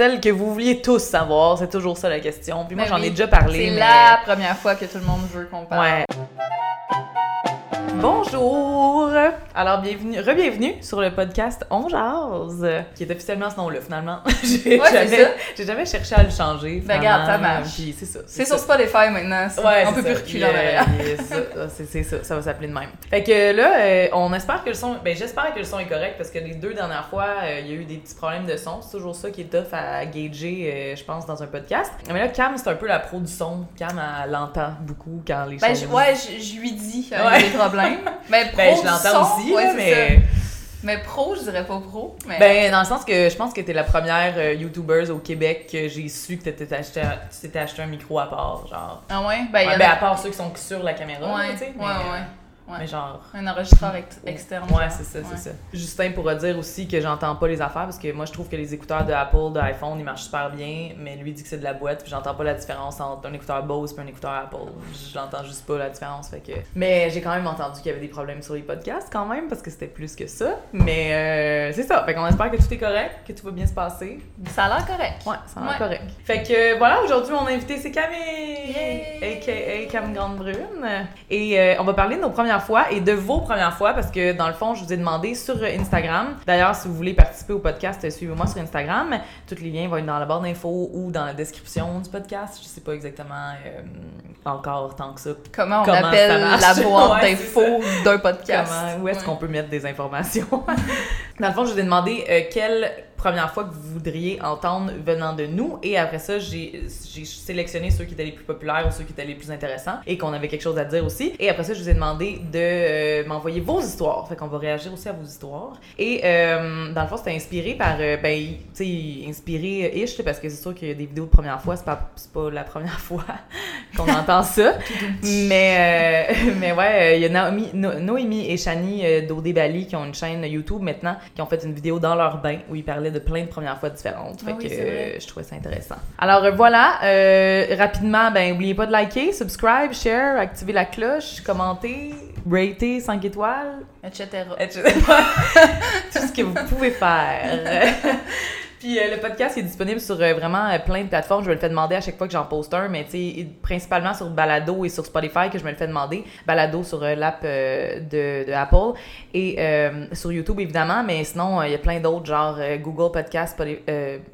celle que vous vouliez tous savoir. C'est toujours ça la question. Puis moi, Ben j'en ai déjà parlé. C'est mais... la première fois que tout le monde veut qu'on parle. Ouais. Bonjour! Alors, bienvenue, re-bienvenue sur le podcast On Jase, qui est officiellement ce nom-là, finalement. j'ai, Ouais, jamais, j'ai jamais cherché à le changer. Ben, regarde, ça marche. Puis c'est ça. C'est sur Spotify maintenant. Ouais, on peut plus reculer en arrière. Ah, C'est, c'est ça, ça va s'appeler de même. Fait que là, euh, on espère que le son. Ben, j'espère que le son est correct parce que les deux dernières fois, euh, il y a eu des petits problèmes de son. C'est toujours ça qui est tough à gager, euh, je pense, dans un podcast. Mais là, Cam, c'est un peu la pro du son. Cam, elle l'entend beaucoup quand les Ben, choses. ouais, je, lui dis Ouais. des problèmes. Mais pro, Ben, je du l'entends aussi, ouais, mais. pro, je dirais pas pro. Mais... Ben, dans le sens que je pense que t'es la première euh, YouTuber au Québec que j'ai su que t'étais acheté, tu t'étais acheté un micro à part, genre. ah ouais? Ben, Ouais, ben, a- à part ceux qui sont sur la caméra, Ouais, tu sais. ouais, mais, ouais, euh, ouais. Mais genre. Un enregistreur ex- externe. Ouais, c'est ça, Ouais. c'est ça. Justin pourra dire aussi que j'entends pas les affaires parce que moi je trouve que les écouteurs de Apple, de iPhone, ils marchent super bien, mais lui dit que c'est de la boîte, puis j'entends pas la différence entre un écouteur Bose et un écouteur Apple. Je l'entends juste pas la différence, fait que. Mais j'ai quand même entendu qu'il y avait des problèmes sur les podcasts quand même parce que c'était plus que ça. Mais euh, c'est ça, fait qu'on espère que tout est correct, que tout va bien se passer. Ça a l'air correct. Ouais, ça a l'air Ouais. correct. Fait que voilà, aujourd'hui mon invité c'est Camille, Yay! aka Cam Grande Brune, et euh, on va parler de nos premières fois et de vos premières fois parce que dans le fond je vous ai demandé sur Instagram. D'ailleurs si vous voulez participer au podcast, euh, suivez-moi sur Instagram. Tous les liens vont être dans la barre d'infos ou dans la description du podcast. Je sais pas exactement euh, encore tant que ça. Comment on Comment appelle la boîte Ouais, d'infos d'un podcast? Comment, où est-ce Ouais. qu'on peut mettre des informations? Dans le fond, je vous ai demandé euh, quelle première fois que vous voudriez entendre venant de nous. Et après ça, j'ai sélectionné ceux qui étaient les plus populaires ou ceux qui étaient les plus intéressants et qu'on avait quelque chose à dire aussi. Et après ça, je vous ai demandé de euh, m'envoyer vos histoires. Fait qu'on va réagir aussi à vos histoires. Et euh, dans le fond, c'était inspiré par, euh, ben, tu sais, inspiré ish, là, parce que c'est sûr qu'il y a des vidéos de première fois, c'est pas, pas la première fois qu'on entend ça. Mais, mais ouais, il y a Naomi, No- Noémie et Shani euh, d'Odé Bali qui ont une chaîne YouTube maintenant, qui ont fait une vidéo dans leur bain où ils parlaient de plein de premières fois différentes. Fait Ah oui, que euh, je trouvais ça intéressant. Alors euh, voilà, euh, rapidement, ben oubliez pas de liker, subscribe, share, activer la cloche, commenter, rater 5 étoiles, Etc. etc. Tout ce que vous pouvez faire. Puis euh, le podcast est disponible sur euh, vraiment euh, plein de plateformes. Je me le fais demander à chaque fois que j'en poste un, mais tu sais, principalement sur Balado et sur Spotify que je me le fais demander. Balado sur l'app de, de Apple et sur YouTube évidemment, mais sinon il y a plein d'autres genre Google Podcast, Spotify,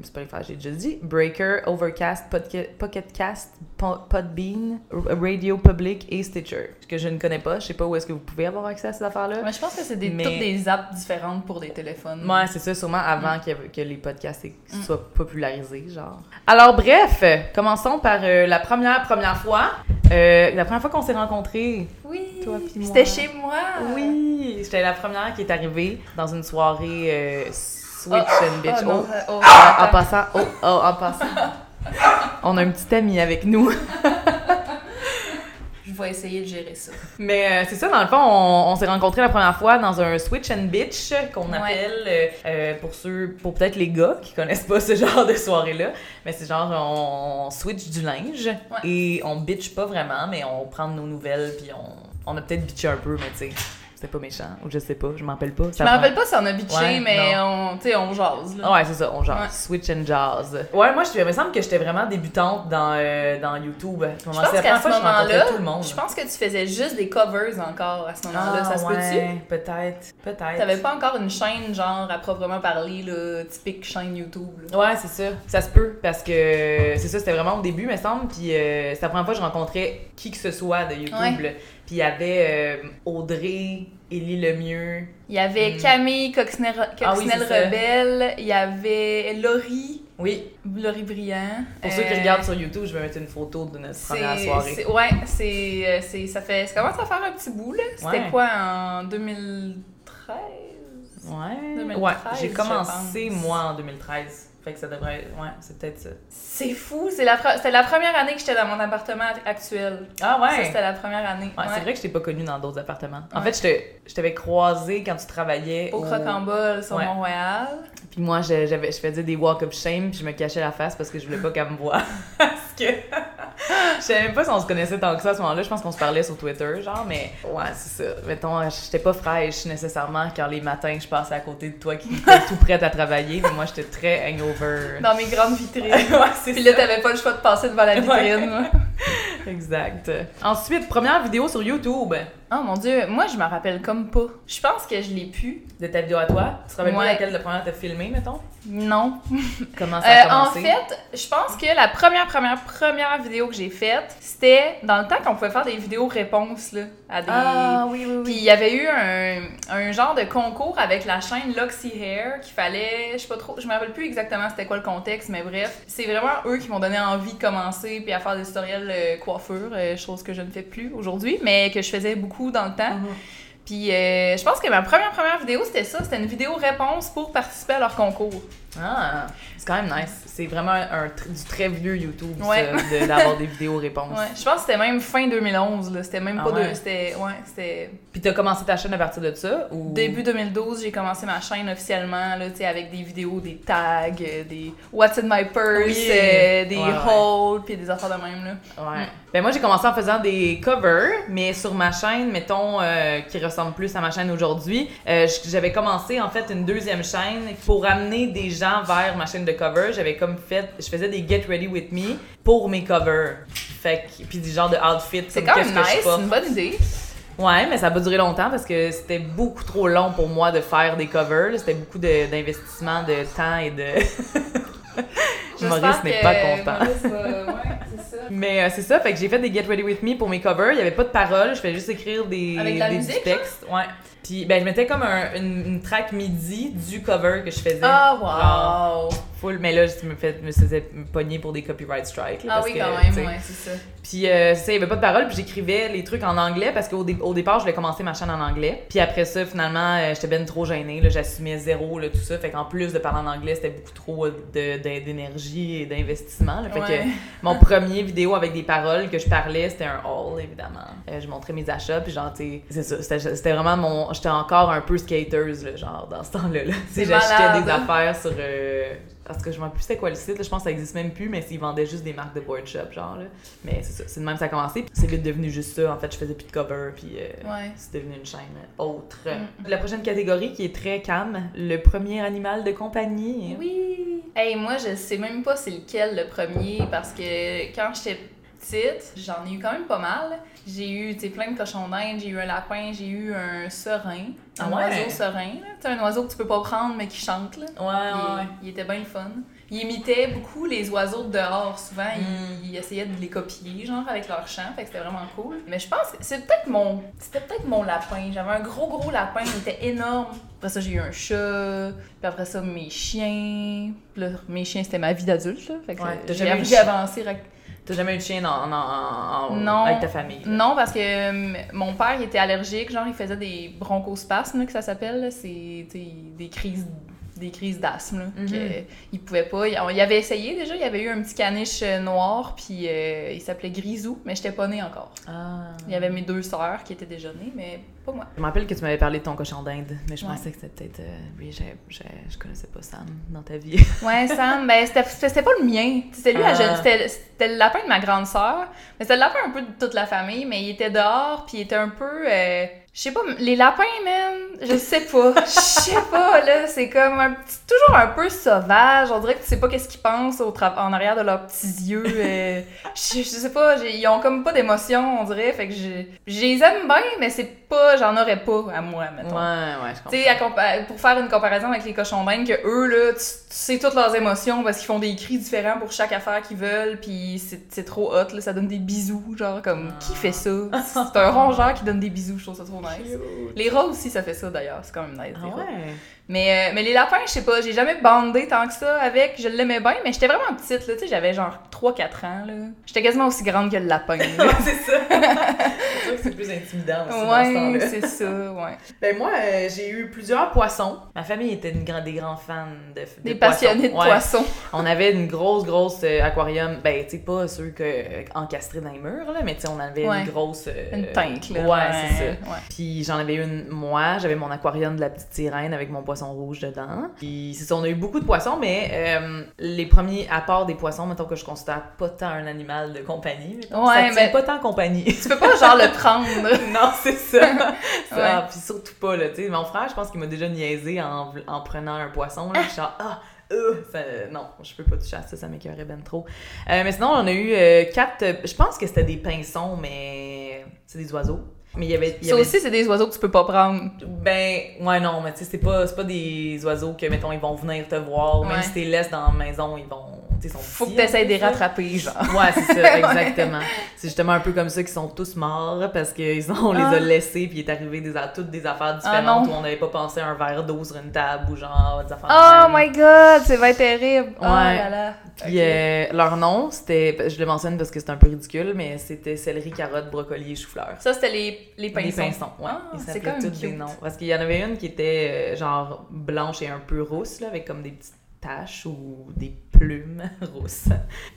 Spotify, j'ai déjà dit, Breaker, Overcast, Podca- Pocket Cast, Po- Podbean, Radio Public et Stitcher, que je ne connais pas. Je sais pas où est-ce que vous pouvez avoir accès à ces affaires-là. Mais je pense que c'est des, Mais- toutes des apps différentes pour des téléphones. Ouais, c'est ça, sûrement Mm. avant que, que les podcasts aient- soient popularisés, genre. Alors, bref, commençons par euh, la première, première fois. Euh, la première fois qu'on s'est rencontrés. Oui. Toi puis moi. C'était chez moi. Oui, j'étais la première qui est arrivée dans une soirée euh, Switch Oh, and Bitch. Oh, non, Oh, euh, oh, en attends. passant, oh, oh, en passant. On a un petit ami avec nous. Vais essayer de gérer ça. Mais euh, c'est ça, dans le fond, on, on s'est rencontrés la première fois dans un Switch and Bitch qu'on appelle euh, euh, pour ceux, pour peut-être les gars qui connaissent pas ce genre de soirée-là. Mais c'est genre, on, switch du linge et on bitch pas vraiment, mais on prend de nos nouvelles puis on, on a peut-être bitché un peu, mais tu sais, c'était pas méchant ou je sais pas, je m'en rappelle pas. Je me rappelle pas si on a bitché, Ouais, mais on, tu sais, on jase. Là. Ouais, c'est ça, on jase. Ouais. Switch and jazz. Ouais, moi, je, il me semble que j'étais vraiment débutante dans, euh, dans YouTube. À ce Je moment-là, pense c'est qu'à ce je moment-là, tout le monde. je pense que tu faisais juste des covers encore à ce moment-là. Ah, ça se peut-tu? ouais, Peut-être, peut-être. T'avais pas encore une chaîne, genre, à proprement parler, là, typique chaîne YouTube. là. Ouais, c'est ça. Ça se peut parce que c'est ça, c'était vraiment au début, me semble. Puis euh, c'est la première fois que je rencontrais qui que ce soit de YouTube. Ouais. là. Puis il y avait euh, Audrey, Élie Lemieux. Il y avait Mm. Camille Ah oui, ça. Rebelle, il y avait Laurie, Oui, Laurie Briand. pour ceux qui Euh, regardent sur YouTube, je vais mettre une photo de notre première soirée. Ouais, c'est, euh, c'est, ça fait, ça commence à faire un petit bout, là. C'était Ouais. quoi, en 2013? Ouais. 2013, ouais, j'ai je commencé pense. moi en 2013. Fait que ça devrait. Ouais, c'est peut-être ça. C'est fou, c'est la, pre- la première année que j'étais dans mon appartement actuel. Ah Ça, c'était la première année. Ouais, Ouais. c'est vrai que je t'ai pas connue dans d'autres appartements. En Ouais. fait, je te- je t'avais croisé quand tu travaillais Au Croc-en-Bol sur Ouais. Mont-Royal. Puis moi, je, j'avais, je faisais des walk of shame, puis je me cachais la face parce que je voulais pas qu'elle me voie. parce que Je savais même pas si on se connaissait tant que ça à ce moment-là. Je pense qu'on se parlait sur Twitter, genre, mais ouais, c'est ça. Mettons, j'étais pas fraîche nécessairement quand les matins je passais à côté de toi qui était tout prête à travailler, mais moi j'étais très hangover. Dans mes grandes vitrines. ouais, c'est Puis là, t'avais pas le choix de passer devant la vitrine. Exact. Ensuite, première vidéo sur YouTube Oh mon dieu, moi je me rappelle comme pas. Je pense que je l'ai pu. de ta vidéo à toi. Tu te rappelles pas Ouais. laquelle de première t'as filmé, mettons? Non. Comment ça a Euh, en commencé? fait, je pense que la première, première, première vidéo que j'ai faite, c'était dans le temps qu'on pouvait faire des vidéos réponses là, à des. Ah oui, oui, Puis il y avait eu un, un genre de concours avec la chaîne Loxy Hair qu'il fallait, je sais pas trop, je me rappelle plus exactement c'était quoi le contexte, mais bref, c'est vraiment eux qui m'ont donné envie de commencer puis à faire des tutoriels euh, coiffure, euh, chose que je ne fais plus aujourd'hui, mais que je faisais beaucoup dans le temps. Mhm. Puis euh, je pense que ma première première vidéo c'était ça, c'était une vidéo réponse pour participer à leur concours. Ah, c'est quand même nice. C'est vraiment un, du très vieux YouTube, Ouais. de- d'avoir des vidéos réponses. Ouais, je pense que c'était même fin 2011 là, c'était même Ah pas ouais? de c'était ouais, c'était Puis t'as commencé ta chaîne à partir de ça? Ou... Début 2012, j'ai commencé ma chaîne officiellement, là, tu sais, avec des vidéos, des tags, euh, des What's in my purse, Oui. euh, des hauls, puis des affaires de même, là. Ouais. Mm. Ben moi j'ai commencé en faisant des covers, mais sur ma chaîne, mettons, euh, qui ressemble plus à ma chaîne aujourd'hui, euh, j'avais commencé en fait une deuxième chaîne pour amener des gens vers ma chaîne de cover. J'avais comme fait, je faisais des Get Ready With Me pour mes covers. Fait que, puis du genre de outfit. C'est comme quand qu'est-ce même que je nice, porte. c'est une bonne idée. Ouais, mais ça a pas duré longtemps parce que c'était beaucoup trop long pour moi de faire des covers. C'était beaucoup de- d'investissement de, temps et de. Maurice n'est pas content. Maurice Ouais, ça. Mais euh, c'est ça, fait que j'ai fait des Get Ready With Me pour mes covers. Il y avait pas de paroles, je faisais juste écrire des, Avec de la des musique, du texte. Ouais. Puis ben je mettais comme un- une, une track midi du cover que je faisais. Ah, wow! Full, mais là je me, me faisais pogner pour des copyright strikes. là, Ah parce oui, que, quand même, ouais, c'est ça. Puis euh, ça, il y avait pas de paroles, puis j'écrivais les trucs en anglais parce qu'au dé- au départ, je voulais commencer ma chaîne en anglais. Puis après ça, finalement, euh, j'étais ben trop gênée, là, j'assumais zéro, là, tout ça. Fait qu'en plus de parler en anglais, c'était beaucoup trop de- de- d'énergie et d'investissement. là. Fait Ouais. que mon premier vidéo avec des paroles que je parlais, c'était un haul, évidemment. Euh, je montrais mes achats, puis genre, c'est ça, c'était vraiment mon... J'étais encore un peu skateuse, là, genre, dans ce temps-là. là. J'achetais des affaires sur... euh, parce que je rappelle plus c'était quoi le site, là, je pense que ça existe même plus, mais ils vendaient juste des marques de board shop, genre. Là. Mais c'est ça, c'est de même que ça a commencé. C'est vite devenu juste ça. En fait, je faisais plus de cover, puis euh, Ouais. c'est devenu une chaîne autre. Mm. La prochaine catégorie qui est très calme, le premier animal de compagnie. Oui! Hey, moi, je sais même pas c'est lequel le premier parce que quand j'étais petite, j'en ai eu quand même pas mal. J'ai eu, plein de cochons d'Inde, j'ai eu un lapin, j'ai eu un serein, un Ah ouais? oiseau serein. là. Un oiseau que tu peux pas prendre mais qui chante, là. Ouais, Il, il était bien le fun. Il imitait beaucoup les oiseaux de dehors. Souvent, Mm. il, il essayait de les copier, genre, avec leur chant. Fait que c'était vraiment cool. Mais je pense que c'est peut-être mon... C'était peut-être mon lapin. J'avais un gros, gros lapin. Il était énorme. Après ça, j'ai eu un chat. Puis après ça, mes chiens. Puis là, mes chiens, c'était ma vie d'adulte. Fait que Ouais, j'ai avancé... T'as jamais eu de chien en, en- en- en- Non. avec ta famille? là? Non, parce que euh, mon père, il était allergique. Genre, il faisait des bronchospasmes, que ça s'appelle. C'est des crises des crises d'asthme Mhm. il pouvait pas il, il avait essayé déjà il y avait eu un petit caniche euh, noir puis euh, il s'appelait Grisou mais j'étais pas née encore Ah. il y avait mes deux sœurs qui étaient déjà nées mais pas moi Je me rappelle que tu m'avais parlé de ton cochon d'Inde, mais je Ouais. pensais que c'était peut-être. euh, oui, j'ai- j'ai- je connaissais pas Sam dans ta vie. Ouais, Sam, ben c'était c'était pas le mien. C'était lui, Ah. c'était c'était le lapin de ma grande sœur. Mais c'était le lapin un peu de toute la famille, mais il était dehors, puis il était un peu. euh, je sais pas, les lapins, man, je sais pas. Je sais pas, là, c'est comme un petit. Toujours un peu sauvage. On dirait que tu sais pas qu'est-ce qu'ils pensent au en arrière de leurs petits yeux. euh, je, je sais pas, ils ont comme pas d'émotion, on dirait. Fait que je, je les aime bien, mais c'est pas. J'en aurais pas à moi, Ouais, mettons. ouais, je comprends. Compa- pour faire une comparaison avec les cochons d'Inde, que eux, là, tu, tu sais toutes leurs émotions parce qu'ils font des cris différents pour chaque affaire qu'ils veulent, puis c'est trop hot, là, ça donne des bisous, genre, comme, qui fait ça? C'est un rongeur qui donne des bisous, je trouve ça trop nice. Les rats aussi, ça fait ça, d'ailleurs, c'est quand même nice, Ah ouais. Mais, euh, mais les lapins, je sais pas, j'ai jamais bandé tant que ça avec, je l'aimais bien, mais j'étais vraiment petite, là, tu sais, j'avais genre 3-4 ans, là. J'étais quasiment aussi grande que le lapin, c'est ça. sûr que c'est plus intimidant ce temps-là. c'est ça, ouais. Ben moi, euh, j'ai eu plusieurs poissons. Ma famille était une des grands fans de, de Des poissons. passionnés de Ouais. poissons. On avait une grosse, grosse euh, aquarium. Ben, tu sais, pas ceux que, euh, encastrés dans les murs, là, mais tu sais, on avait Ouais. une grosse... euh, Une teinte, là. Ouais, c'est ça. Puis j'en avais une, moi, j'avais mon aquarium de la petite sirène avec mon poisson rouge dedans. Puis c'est ça, on a eu beaucoup de poissons, mais les premiers, part des poissons, mettons que je considère pas tant un animal de compagnie. mettons, Ouais, ça mais- pas tant compagnie. Tu peux pas, genre, le prendre. non, c'est ça. Ça, Ouais. Puis surtout pas, là, tu sais. Mon frère, je pense qu'il m'a déjà niaisé en, en prenant un poisson, là. Je suis genre, ah, euh, ça- non, je peux pas toucher à ça, ça m'écœurait ben trop. Euh, mais sinon, on a eu euh, quatre, je pense que c'était des pinsons, mais c'est des oiseaux. Mais il y avait... il y Ça avait- aussi, c'est des oiseaux que tu peux pas prendre. ben, ouais, non, mais tu sais, c'est pas, pas des oiseaux que, mettons, ils vont venir te voir. Même Ouais. si tu les laisses dans la maison, ils vont. Faut que t'essayes de les rattraper, genre. Ouais, c'est ça, exactement. C'est justement un peu comme ça qu'ils sont tous morts parce qu'ils ont, on les Ah. a laissés puis il est arrivé des, toutes des affaires Ah, différentes où on n'avait pas pensé à un verre d'eau sur une table ou genre des affaires. Oh de my god, c'est bien terrible. Oh Ouais. là là. Puis euh, leur nom, c'était, je le mentionne parce que c'est un peu ridicule, mais c'était céleri, carotte, brocoli et chou-fleur. Ça, c'était les, les pinsons. Les pinsons, ouais. Ah, Ils c'est même tous des noms. Parce qu'il y en avait une qui était euh, genre blanche et un peu rousse, là, avec comme des petites taches ou des plumes rousses.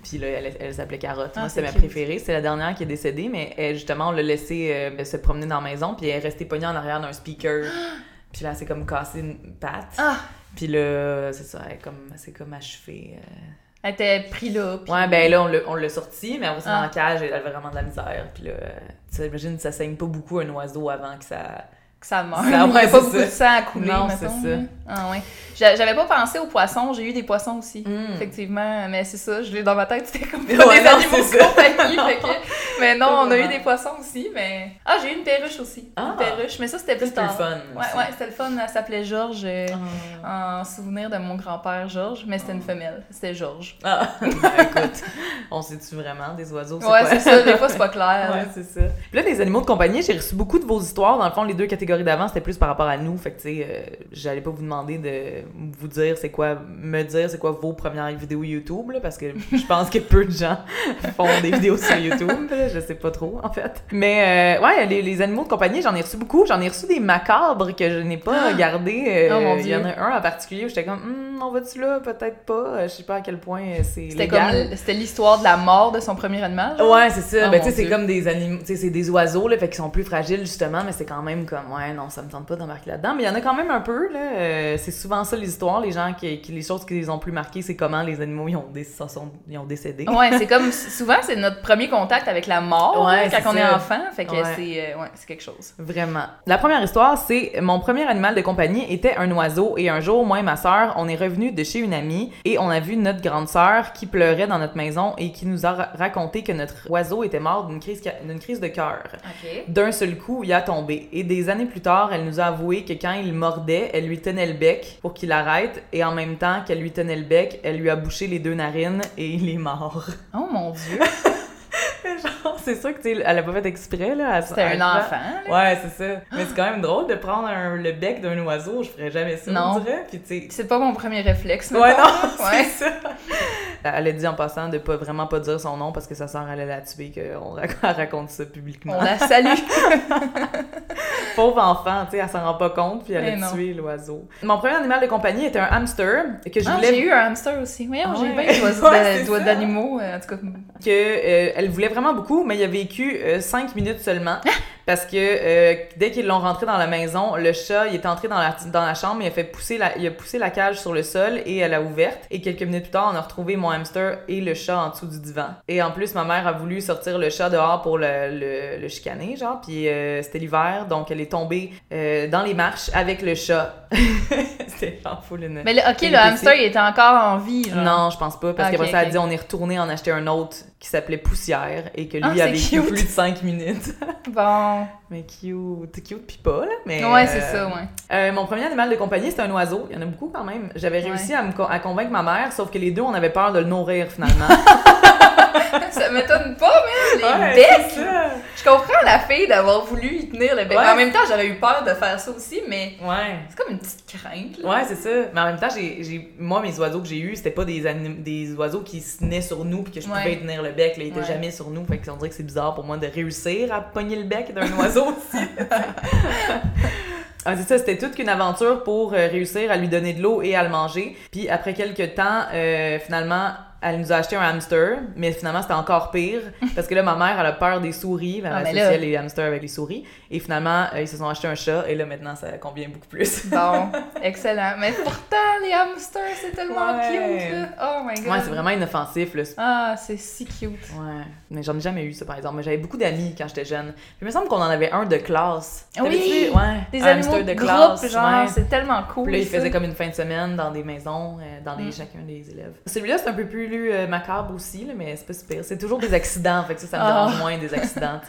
Puis là, elle, elle s'appelait Carotte. Ah, Moi, c'est c'est ma cute. préférée. C'est la dernière qui est décédée, mais elle, justement, on l'a laissée euh, se promener dans la maison, puis elle est restée pognée en arrière d'un speaker. Puis là, s'est comme cassé une patte. Ah, Puis là, c'est ça, elle est comme, s'est comme achevée. euh. elle était pris là. puis- Ouais, ben là, on l'a- on sorti, mais c'est dans Ah. la cage, elle avait vraiment de la misère. Puis là, euh, tu imagines, ça saigne pas beaucoup un oiseau avant que ça. Que ça meurt. Ça, Il y a ouais, pas beaucoup ça. de sang à couler, Non, c'est ça. Ah ouais. J'a- J'avais pas pensé aux poissons, j'ai eu des poissons aussi. Mm. Effectivement, mais c'est ça, je l'ai dans ma tête, c'était comme pas Ouais, des non, animaux compagnie. fait que- Mais non, on a eu des poissons aussi, mais... Ah, j'ai eu une perruche aussi. Ah. Une perruche, mais ça, c'était plus C'est plus tard. fun. Ouais, aussi. ouais, c'était le fun. Elle s'appelait Georges, euh, Ah. en souvenir de mon grand-père Georges, mais c'était une femelle. C'était Georges. Ah, ben, écoute, on sait-tu vraiment des oiseaux? Ouais, c'est ça, des fois, c'est pas clair. Ouais, c'est ça. Puis là, les animaux de compagnie, j'ai reçu beaucoup de vos histoires. Dans le fond, les deux catégories d'avant, c'était plus par rapport à nous. Fait que, tu sais, euh, j'allais pas vous demander de vous dire c'est quoi, me dire c'est quoi vos premières vidéos YouTube, là, parce que je pense que peu de gens font des vidéos sur YouTube. là, je sais pas trop, en fait. Mais, euh, ouais, les, les animaux de compagnie, j'en ai reçu beaucoup. J'en ai reçu des macabres que je n'ai pas gardés. Euh, Oh, mon Il y en Dieu. a un en particulier où j'étais comme, Hum, on va-tu là? Peut-être pas. Je sais pas à quel point c'est C'était comme... C'était l'histoire de la mort de son premier animal. genre? Ouais, c'est ça. Oh, ben, tu sais, c'est Dieu. comme des animaux, tu sais, c'est des oiseaux, là, fait qu'ils sont plus fragiles, justement, mais c'est quand même comme, ouais, non, ça me tente pas d'embarquer là-dedans. Mais il y en a quand même un peu, là. euh, c'est souvent ça, l'histoire. Les gens qui, qui- les choses qui les ont plus marquées, c'est comment les animaux, ils ont, sont, ils ont décédé. Ouais, c'est comme souvent c'est notre premier contact avec la mort Ouais, là, quand c'est on est enfant, fait que Ouais. c'est euh, ouais, c'est quelque chose. Vraiment. La première histoire, c'est mon premier animal de compagnie était un oiseau et un jour, moi et ma sœur, on est revenus de chez une amie et on a vu notre grande sœur qui pleurait dans notre maison et qui nous a ra- raconté que notre oiseau était mort d'une crise, d'une crise de cœur. D'un seul coup, il a tombé. Et des années plus tard, elle nous a avoué que quand il mordait, elle lui tenait le bec pour qu'il arrête. Et en même temps qu'elle lui tenait le bec, elle lui a bouché les deux narines et il est mort. Oh mon dieu, Genre, c'est sûr que, tu sais, elle a pas fait exprès, là. c'était un enfant. là. Ouais, c'est ça. Mais c'est quand même drôle de prendre un- le bec d'un oiseau. Je ferais jamais ça, Non. on dirait. Puis, tu sais, C'est pas mon premier réflexe. Ouais, non, Ouais. c'est ça. Elle a dit en passant de pas vraiment pas dire son nom parce que sa sœur allait la tuer, qu'on raconte ça publiquement. On la salue. Pauvre enfant, tu sais, elle s'en rend pas compte, puis elle Mais a non. tué l'oiseau. Mon premier animal de compagnie était un hamster que je Ah, voulais j'ai eu un hamster aussi. Voyons, Ah j'ai ouais. bien Ouais, d'animaux. euh, en tout cas, que euh, elle voulait vraiment beaucoup, mais il a vécu 5 minutes seulement parce que euh, dès qu'ils l'ont rentré dans la maison, le chat, il est entré dans la dans la chambre, il a fait pousser la il a poussé la cage sur le sol et elle a ouverte et quelques minutes plus tard, on a retrouvé mon hamster et le chat en dessous du divan. Et en plus, ma mère a voulu sortir le chat dehors pour le, le, le chicaner, genre, puis euh, c'était l'hiver, donc elle est tombée euh, dans les marches avec le chat. c'était genre full une... mais le, ok, le hamster il était encore en vie. Genre. Non, je pense pas, parce Ah, qu'après ça, elle ok. dit on est retourné en acheter un autre qui s'appelait Poussière et que lui Ah, a c'est vécu cute. plus de 5 minutes. Bon. mais cute, cute pis pas, là. Mais, Ouais, c'est euh, ça, ouais. euh, mon premier animal de compagnie, c'était un oiseau. Il y en a beaucoup quand même. J'avais réussi à, me à convaincre ma mère, sauf que les deux, on avait peur de le nourrir finalement. ça m'étonne pas, mais les Ouais, becs! Je comprends la fille d'avoir voulu y tenir le bec. Ouais. En même temps, j'aurais eu peur de faire ça aussi, mais Ouais. c'est comme une petite crainte, là. Ouais, c'est ça. Mais en même temps, j'ai, moi, mes oiseaux que j'ai eus, c'était pas des, anim- des oiseaux qui se tenaient sur nous puis que je pouvais Ouais. y tenir le bec. Là, ils étaient jamais sur nous. Fait qu'on dirait que c'est bizarre pour moi de réussir à pogner le bec d'un oiseau aussi. Ah, c'est ça, c'était toute qu'une aventure pour euh, réussir à lui donner de l'eau et à le manger. Puis après quelques temps, euh, finalement, elle nous a acheté un hamster, mais finalement c'était encore pire parce que là ma mère elle a peur des souris, elle Ah, associait là- les hamsters avec les souris et finalement euh, ils se sont acheté un chat et là maintenant ça convient beaucoup plus. Bon, excellent. Mais pourtant, les hamsters, c'est tellement Ouais. cute, là. Oh my god. Ouais, c'est vraiment inoffensif là. Ah, c'est si cute. Ouais, mais j'en ai jamais eu ça par exemple. Mais j'avais beaucoup d'amis quand j'étais jeune. Puis il me semble qu'on en avait un de classe. Oui! Ouais, Des un hamster de de groupe, classe. genre, ouais. c'est tellement cool. Puis là, il ça. faisait comme une fin de semaine dans des maisons, euh, dans les, Mm. chacun des élèves. Celui-là, c'est un peu plus euh, macabre aussi, là, mais c'est pas super. C'est toujours des accidents, fait que ça, ça me Ah. dérange moins des accidents.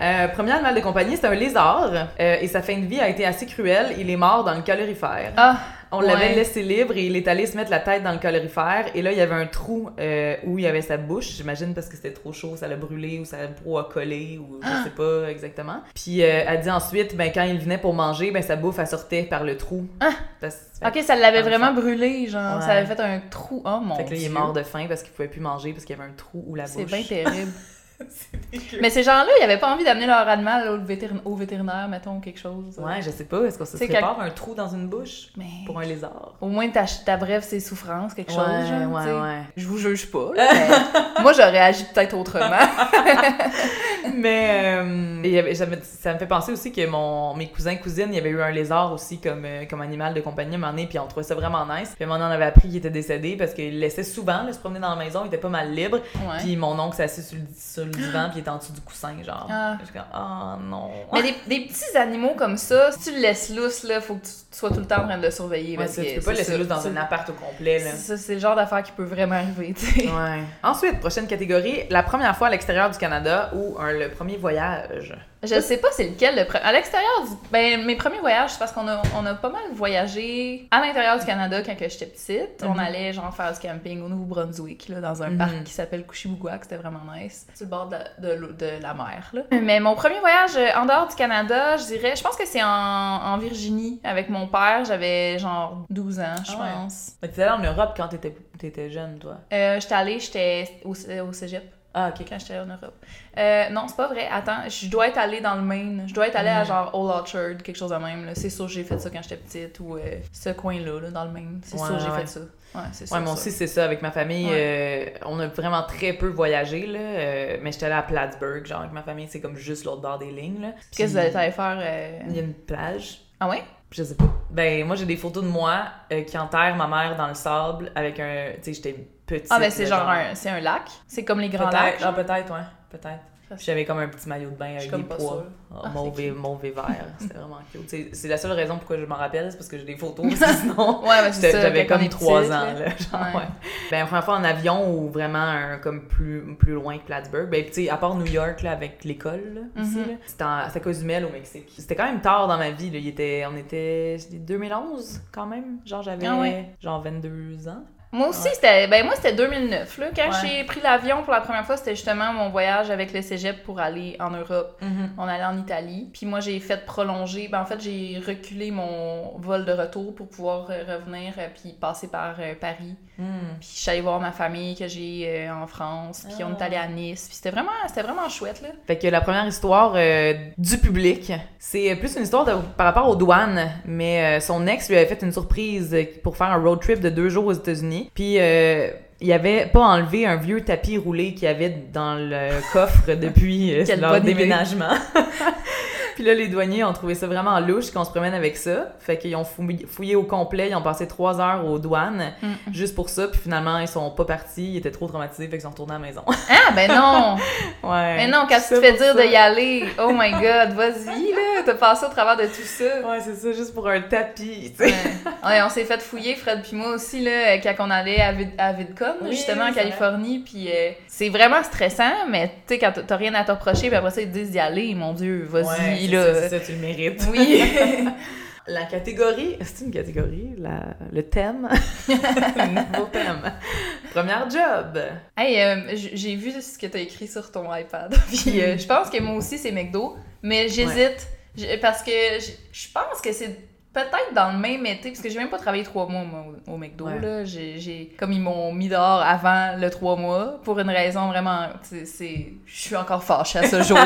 Euh, premier animal de compagnie, c'est un lézard, euh, et sa fin de vie a été assez cruelle. Il est mort dans le calorifère. Ah, On l'avait laissé libre et il est allé se mettre la tête dans le calorifère. Et là, il y avait un trou euh, où il y avait sa bouche. J'imagine parce que c'était trop chaud, ça l'a brûlé ou sa peau a collé ou je sais pas exactement. Puis euh, elle dit ensuite, ben, quand il venait pour manger, ben, sa bouffe, elle sortait par le trou. Ah! Parce- ok, ça l'avait vraiment brûlé, genre. Ouais. Ça avait fait un trou. Oh mon Fait que là, il est mort de faim parce qu'il pouvait plus manger parce qu'il y avait un trou où la C'est bouche. bien terrible. C'est dégueu. Mais ces gens-là, ils avaient pas envie d'amener leur animal au, vétérin- au vétérinaire, mettons, ou quelque chose. Ouais, je sais pas. Est-ce qu'on se C'est prépare un trou dans une bouche Mais pour un lézard? au moins, t'abrèves ses souffrances, quelque chose. ouais, genre, ouais, ouais. Je vous juge pas. là, mais moi, j'aurais agi peut-être autrement. Mais euh, et il y avait- j'avais- ça me fait penser aussi que mon, mes cousins cousines, il y avait eu un lézard aussi comme, euh, comme animal de compagnie à un moment donné, puis on trouvait ça vraiment nice. Puis à un moment donné, on avait appris qu'il était décédé parce qu'il laissait souvent là, se promener dans la maison, il était pas mal libre. Ouais. Puis mon oncle s'est assis sur le, sur le divan, puis il était en dessous du coussin, genre. Ah. Je suis comme, oh non. Mais des, des petits animaux comme ça, si tu le laisses lousse, là, faut que tu sois tout le temps en train de le surveiller. Ouais, parce que tu peux pas laisser l'autre dans un appart au complet, là. Ça, c'est le genre d'affaire qui peut vraiment arriver, tu sais. Ouais. Ensuite, prochaine catégorie, la première fois à l'extérieur du Canada ou un- le premier voyage. Je sais pas c'est lequel le pre- À l'extérieur du. Ben, mes premiers voyages, c'est parce qu'on a, on a pas mal voyagé à l'intérieur du Canada quand j'étais petite. On Mhm. allait genre faire du camping au Nouveau-Brunswick, là, dans un Mhm. parc qui s'appelle Couchibougouac, c'était vraiment nice. Sur le bord de, de l'eau- de la mer, là. Mais mon premier voyage euh, en dehors du Canada, je dirais, je pense que c'est en, en Virginie avec mon père. J'avais genre 12 ans, je Ah ouais. pense. Mais tu allé en Europe quand t'étais, t'étais jeune, toi? Euh, j'étais allée, j'étais au, au cégep. Ah, ok. quand j'étais en Europe. Euh, non, c'est pas vrai. Attends, je dois être allée dans le Maine. Je dois être allée à Mm. genre Old Orchard, quelque chose de même. C'est sûr que j'ai fait ça quand j'étais petite ou euh, ce coin-là, là, dans le Maine. C'est Ouais, sûr que j'ai ouais. fait ça. Ouais, c'est sûr. Ouais, moi aussi, c'est ça. Avec ma famille, euh, on a vraiment très peu voyagé, là. mais j'étais allée à Plattsburgh, genre, avec ma famille, c'est comme juste l'autre bord des lignes, là. Qu'est-ce que Puis, vous allez faire? Il y a une plage. Ah ouais? Je sais pas. Ben, moi, j'ai des photos de moi qui enterrent ma mère dans le sable avec un. Tu sais, j'étais petite. Ah ben c'est genre un, c'est un lac. C'est comme les grands lacs. Peut-être, ah, peut-être, ouais. Peut-être. J'avais comme un petit maillot de bain avec des. Oh, Ah, cute. mauve et vert. C'était vraiment cute. C'est- C'est la seule raison pourquoi je m'en rappelle, c'est parce que j'ai des photos. sinon, Ouais, j'avais comme trois ans. là. Genre, Ouais. ouais. Ben, première fois en avion ou vraiment un, comme plus, plus loin que Plattsburgh. Ben, tu sais, à part New York, là, avec l'école, Mhm. là, c'était à Cozumel au Mexique. C'était quand même tard dans ma vie, là. Il était, on était, c'était 2011 quand même. Genre, j'avais Ah ouais. genre 22 ans. Moi aussi, Ouais. c'était ben moi c'était 2009 là quand Ouais. j'ai pris l'avion pour la première fois, c'était justement mon voyage avec le cégep pour aller en Europe. On allait en Italie, puis moi j'ai fait prolonger, ben en fait j'ai reculé mon vol de retour pour pouvoir euh, revenir euh, puis passer par euh, Paris. Mm. Puis je suis allée voir ma famille que j'ai euh, en France, puis on est allé à Nice, puis c'était vraiment c'était vraiment chouette là. Fait que la première histoire euh, du public, c'est plus une histoire de- par rapport aux douanes, mais euh, son ex lui avait fait une surprise pour faire un road trip de deux jours aux États-Unis. Puis euh, il avait pas enlevé un vieux tapis roulé qu'il y avait dans le coffre depuis Quelle leur déménagement. Puis là, les douaniers ont trouvé ça vraiment louche qu'on se promène avec ça. Fait qu'ils ont fouillé, fouillé au complet. Ils ont passé trois heures aux douanes Mm. juste pour ça. Puis finalement, ils sont pas partis. Ils étaient trop traumatisés. Fait qu'ils sont retournés à la maison. Ah ben non, ouais. mais non quand tu te fais dire ça. de y aller, oh my god, vas-y là, t'as passé au travers de tout ça. Ouais, c'est ça, juste pour un tapis, tu sais. Ouais. Ouais, on s'est fait fouiller, Fred puis moi aussi, là, quand on allait à, Vid à VidCon, Oui, justement, en. Californie, puis euh, c'est vraiment stressant, mais tu sais, quand t'as- t'as rien à te reprocher, puis après ça, ils te disent d'y aller, mon Dieu, vas-y, Ouais, c'est là. ça, tu le mérites. Oui. la catégorie, c'est une catégorie, la, le thème, nouveau thème. Première job. Hey, euh, j'ai vu ce que t'as écrit sur ton iPad. Puis euh, je pense que moi aussi c'est McDo, mais j'hésite parce que je pense que c'est peut-être dans le même été parce que j'ai même pas travaillé trois mois moi, au, McDo Ouais. là. J'ai, comme ils m'ont mis dehors avant le trois mois pour une raison vraiment, je suis encore fâchée à ce jour.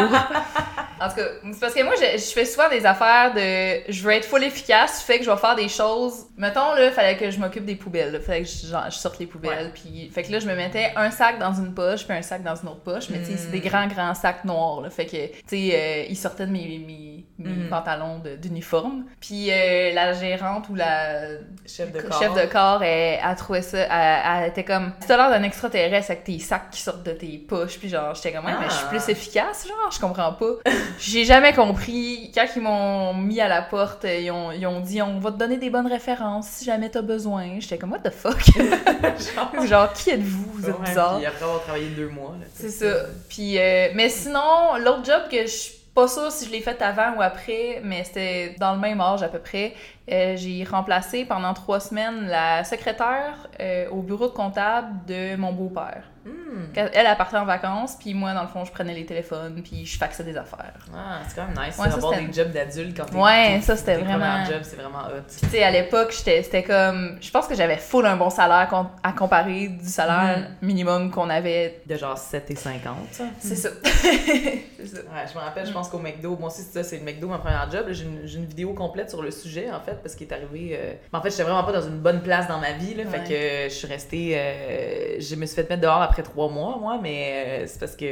En tout cas, c'est parce que moi, je, je fais souvent des affaires de. Je veux être full efficace, fait que je vais faire des choses. Mettons, là, fallait que je m'occupe des poubelles. là. Fallait que je, genre, je sorte les poubelles. Puis, fait que là, je me mettais un sac dans une poche, puis un sac dans une autre poche. Mais, tu sais, c'est des Mm. grands, grands sacs noirs. Là. Fait que, tu sais, euh, ils sortaient de mes, mes, mes Mm. pantalons d'uniforme. Puis, euh, la gérante ou la Chef de corps. chef de corps, elle, elle trouvait ça, elle, elle était comme, tu as l'air d'un extraterrestre avec tes sacs qui sortent de tes poches, puis genre, j'étais comme, ouais, mais je suis Ah. plus efficace, genre, je comprends pas. J'ai jamais compris, quand ils m'ont mis à la porte, ils ont, ils ont dit, on va te donner des bonnes références si jamais t'as besoin. J'étais comme, what the fuck? Genre. genre, qui êtes-vous? Vous êtes Ouais, bizarre. Puis après avoir travaillé deux mois. C'est ça. Puis, euh, mais sinon, l'autre job que je suis pas sûre si je l'ai fait avant ou après, mais c'était dans le même âge à peu près. Euh, j'ai remplacé pendant trois semaines la secrétaire euh, au bureau de comptable de mon beau-père. Hmm. Elle, elle partait en vacances, puis moi, dans le fond, je prenais les téléphones, puis je faxais des affaires. Ah, c'est quand même nice Ouais, d'avoir des jobs d'adultes quand t'es Ouais, ça, c'était vraiment- jobs, c'est vraiment hot. Puis, tu sais, à l'époque, c'était comme... Je pense que j'avais full un bon salaire à comparer du salaire minimum qu'on avait. De genre 7 et 50, ça. C'est ça. c'est ça. Ouais, je me rappelle, je pense qu'au McDo, moi aussi, c'est ça, c'est le McDo, ma première job. Là, J'ai une, j'ai une vidéo complète sur le sujet, en fait, parce qu'il est arrivé. euh, En fait, j'étais vraiment pas dans une bonne place dans ma vie, là. Fait que je suis restée. euh, Je me suis fait mettre dehors après trois mois, moi, mais euh, c'est parce que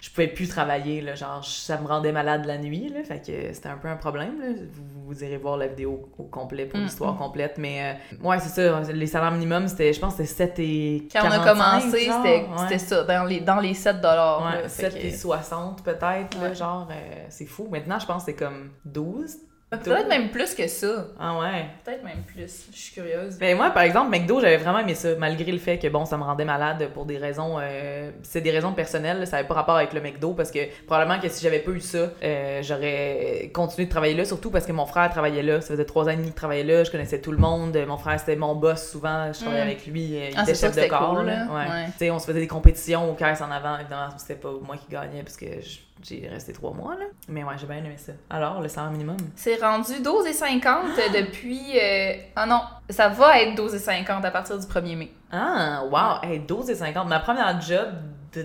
je pouvais plus travailler, là. Genre, ça me rendait malade la nuit, là. Fait que c'était un peu un problème, là. Vous, vous irez voir la vidéo au complet pour Mm, l'histoire mm. complète, mais ouais, c'est ça. Les salaires minimums, c'était, je pense, que c'était 7 et. Quand on a 45, commencé, c'était ouais. c'était ça, dans les, dans les 7 dollars. Ouais, 7 et 60 peut-être, genre, c'est fou. Maintenant, je pense que c'est comme 12. Peut-être même plus que ça. Ah ouais. Peut-être même plus. Je suis curieuse. Mais moi, par exemple, McDo, j'avais vraiment aimé ça, malgré le fait que, bon, ça me rendait malade pour des raisons... euh, c'est des raisons personnelles, ça n'avait pas rapport avec le McDo, parce que probablement que si j'avais pas eu ça, euh, j'aurais continué de travailler là, surtout parce que mon frère travaillait là. Ça faisait trois ans et demi qu'il travaillait là, je connaissais tout le monde. Mon frère, c'était mon boss souvent, je travaillais Mm. avec lui, euh, il Ah, était chef de corps. cool, là. là. Ouais. Ouais. Tu sais, on se faisait des compétitions aux caisses en avant, évidemment, c'était pas moi qui gagnais, parce que je- j'ai resté trois mois, là. Mais ouais, j'ai bien aimé ça. Alors, le salaire minimum? C'est rendu 12,50 depuis. euh, Ah non, ça va être 12,50 à partir du 1er mai. Ah, wow! Hey, 12 et 50. Ma première job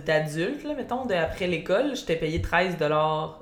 d'adulte, là, mettons, de, après l'école, j'étais payé 13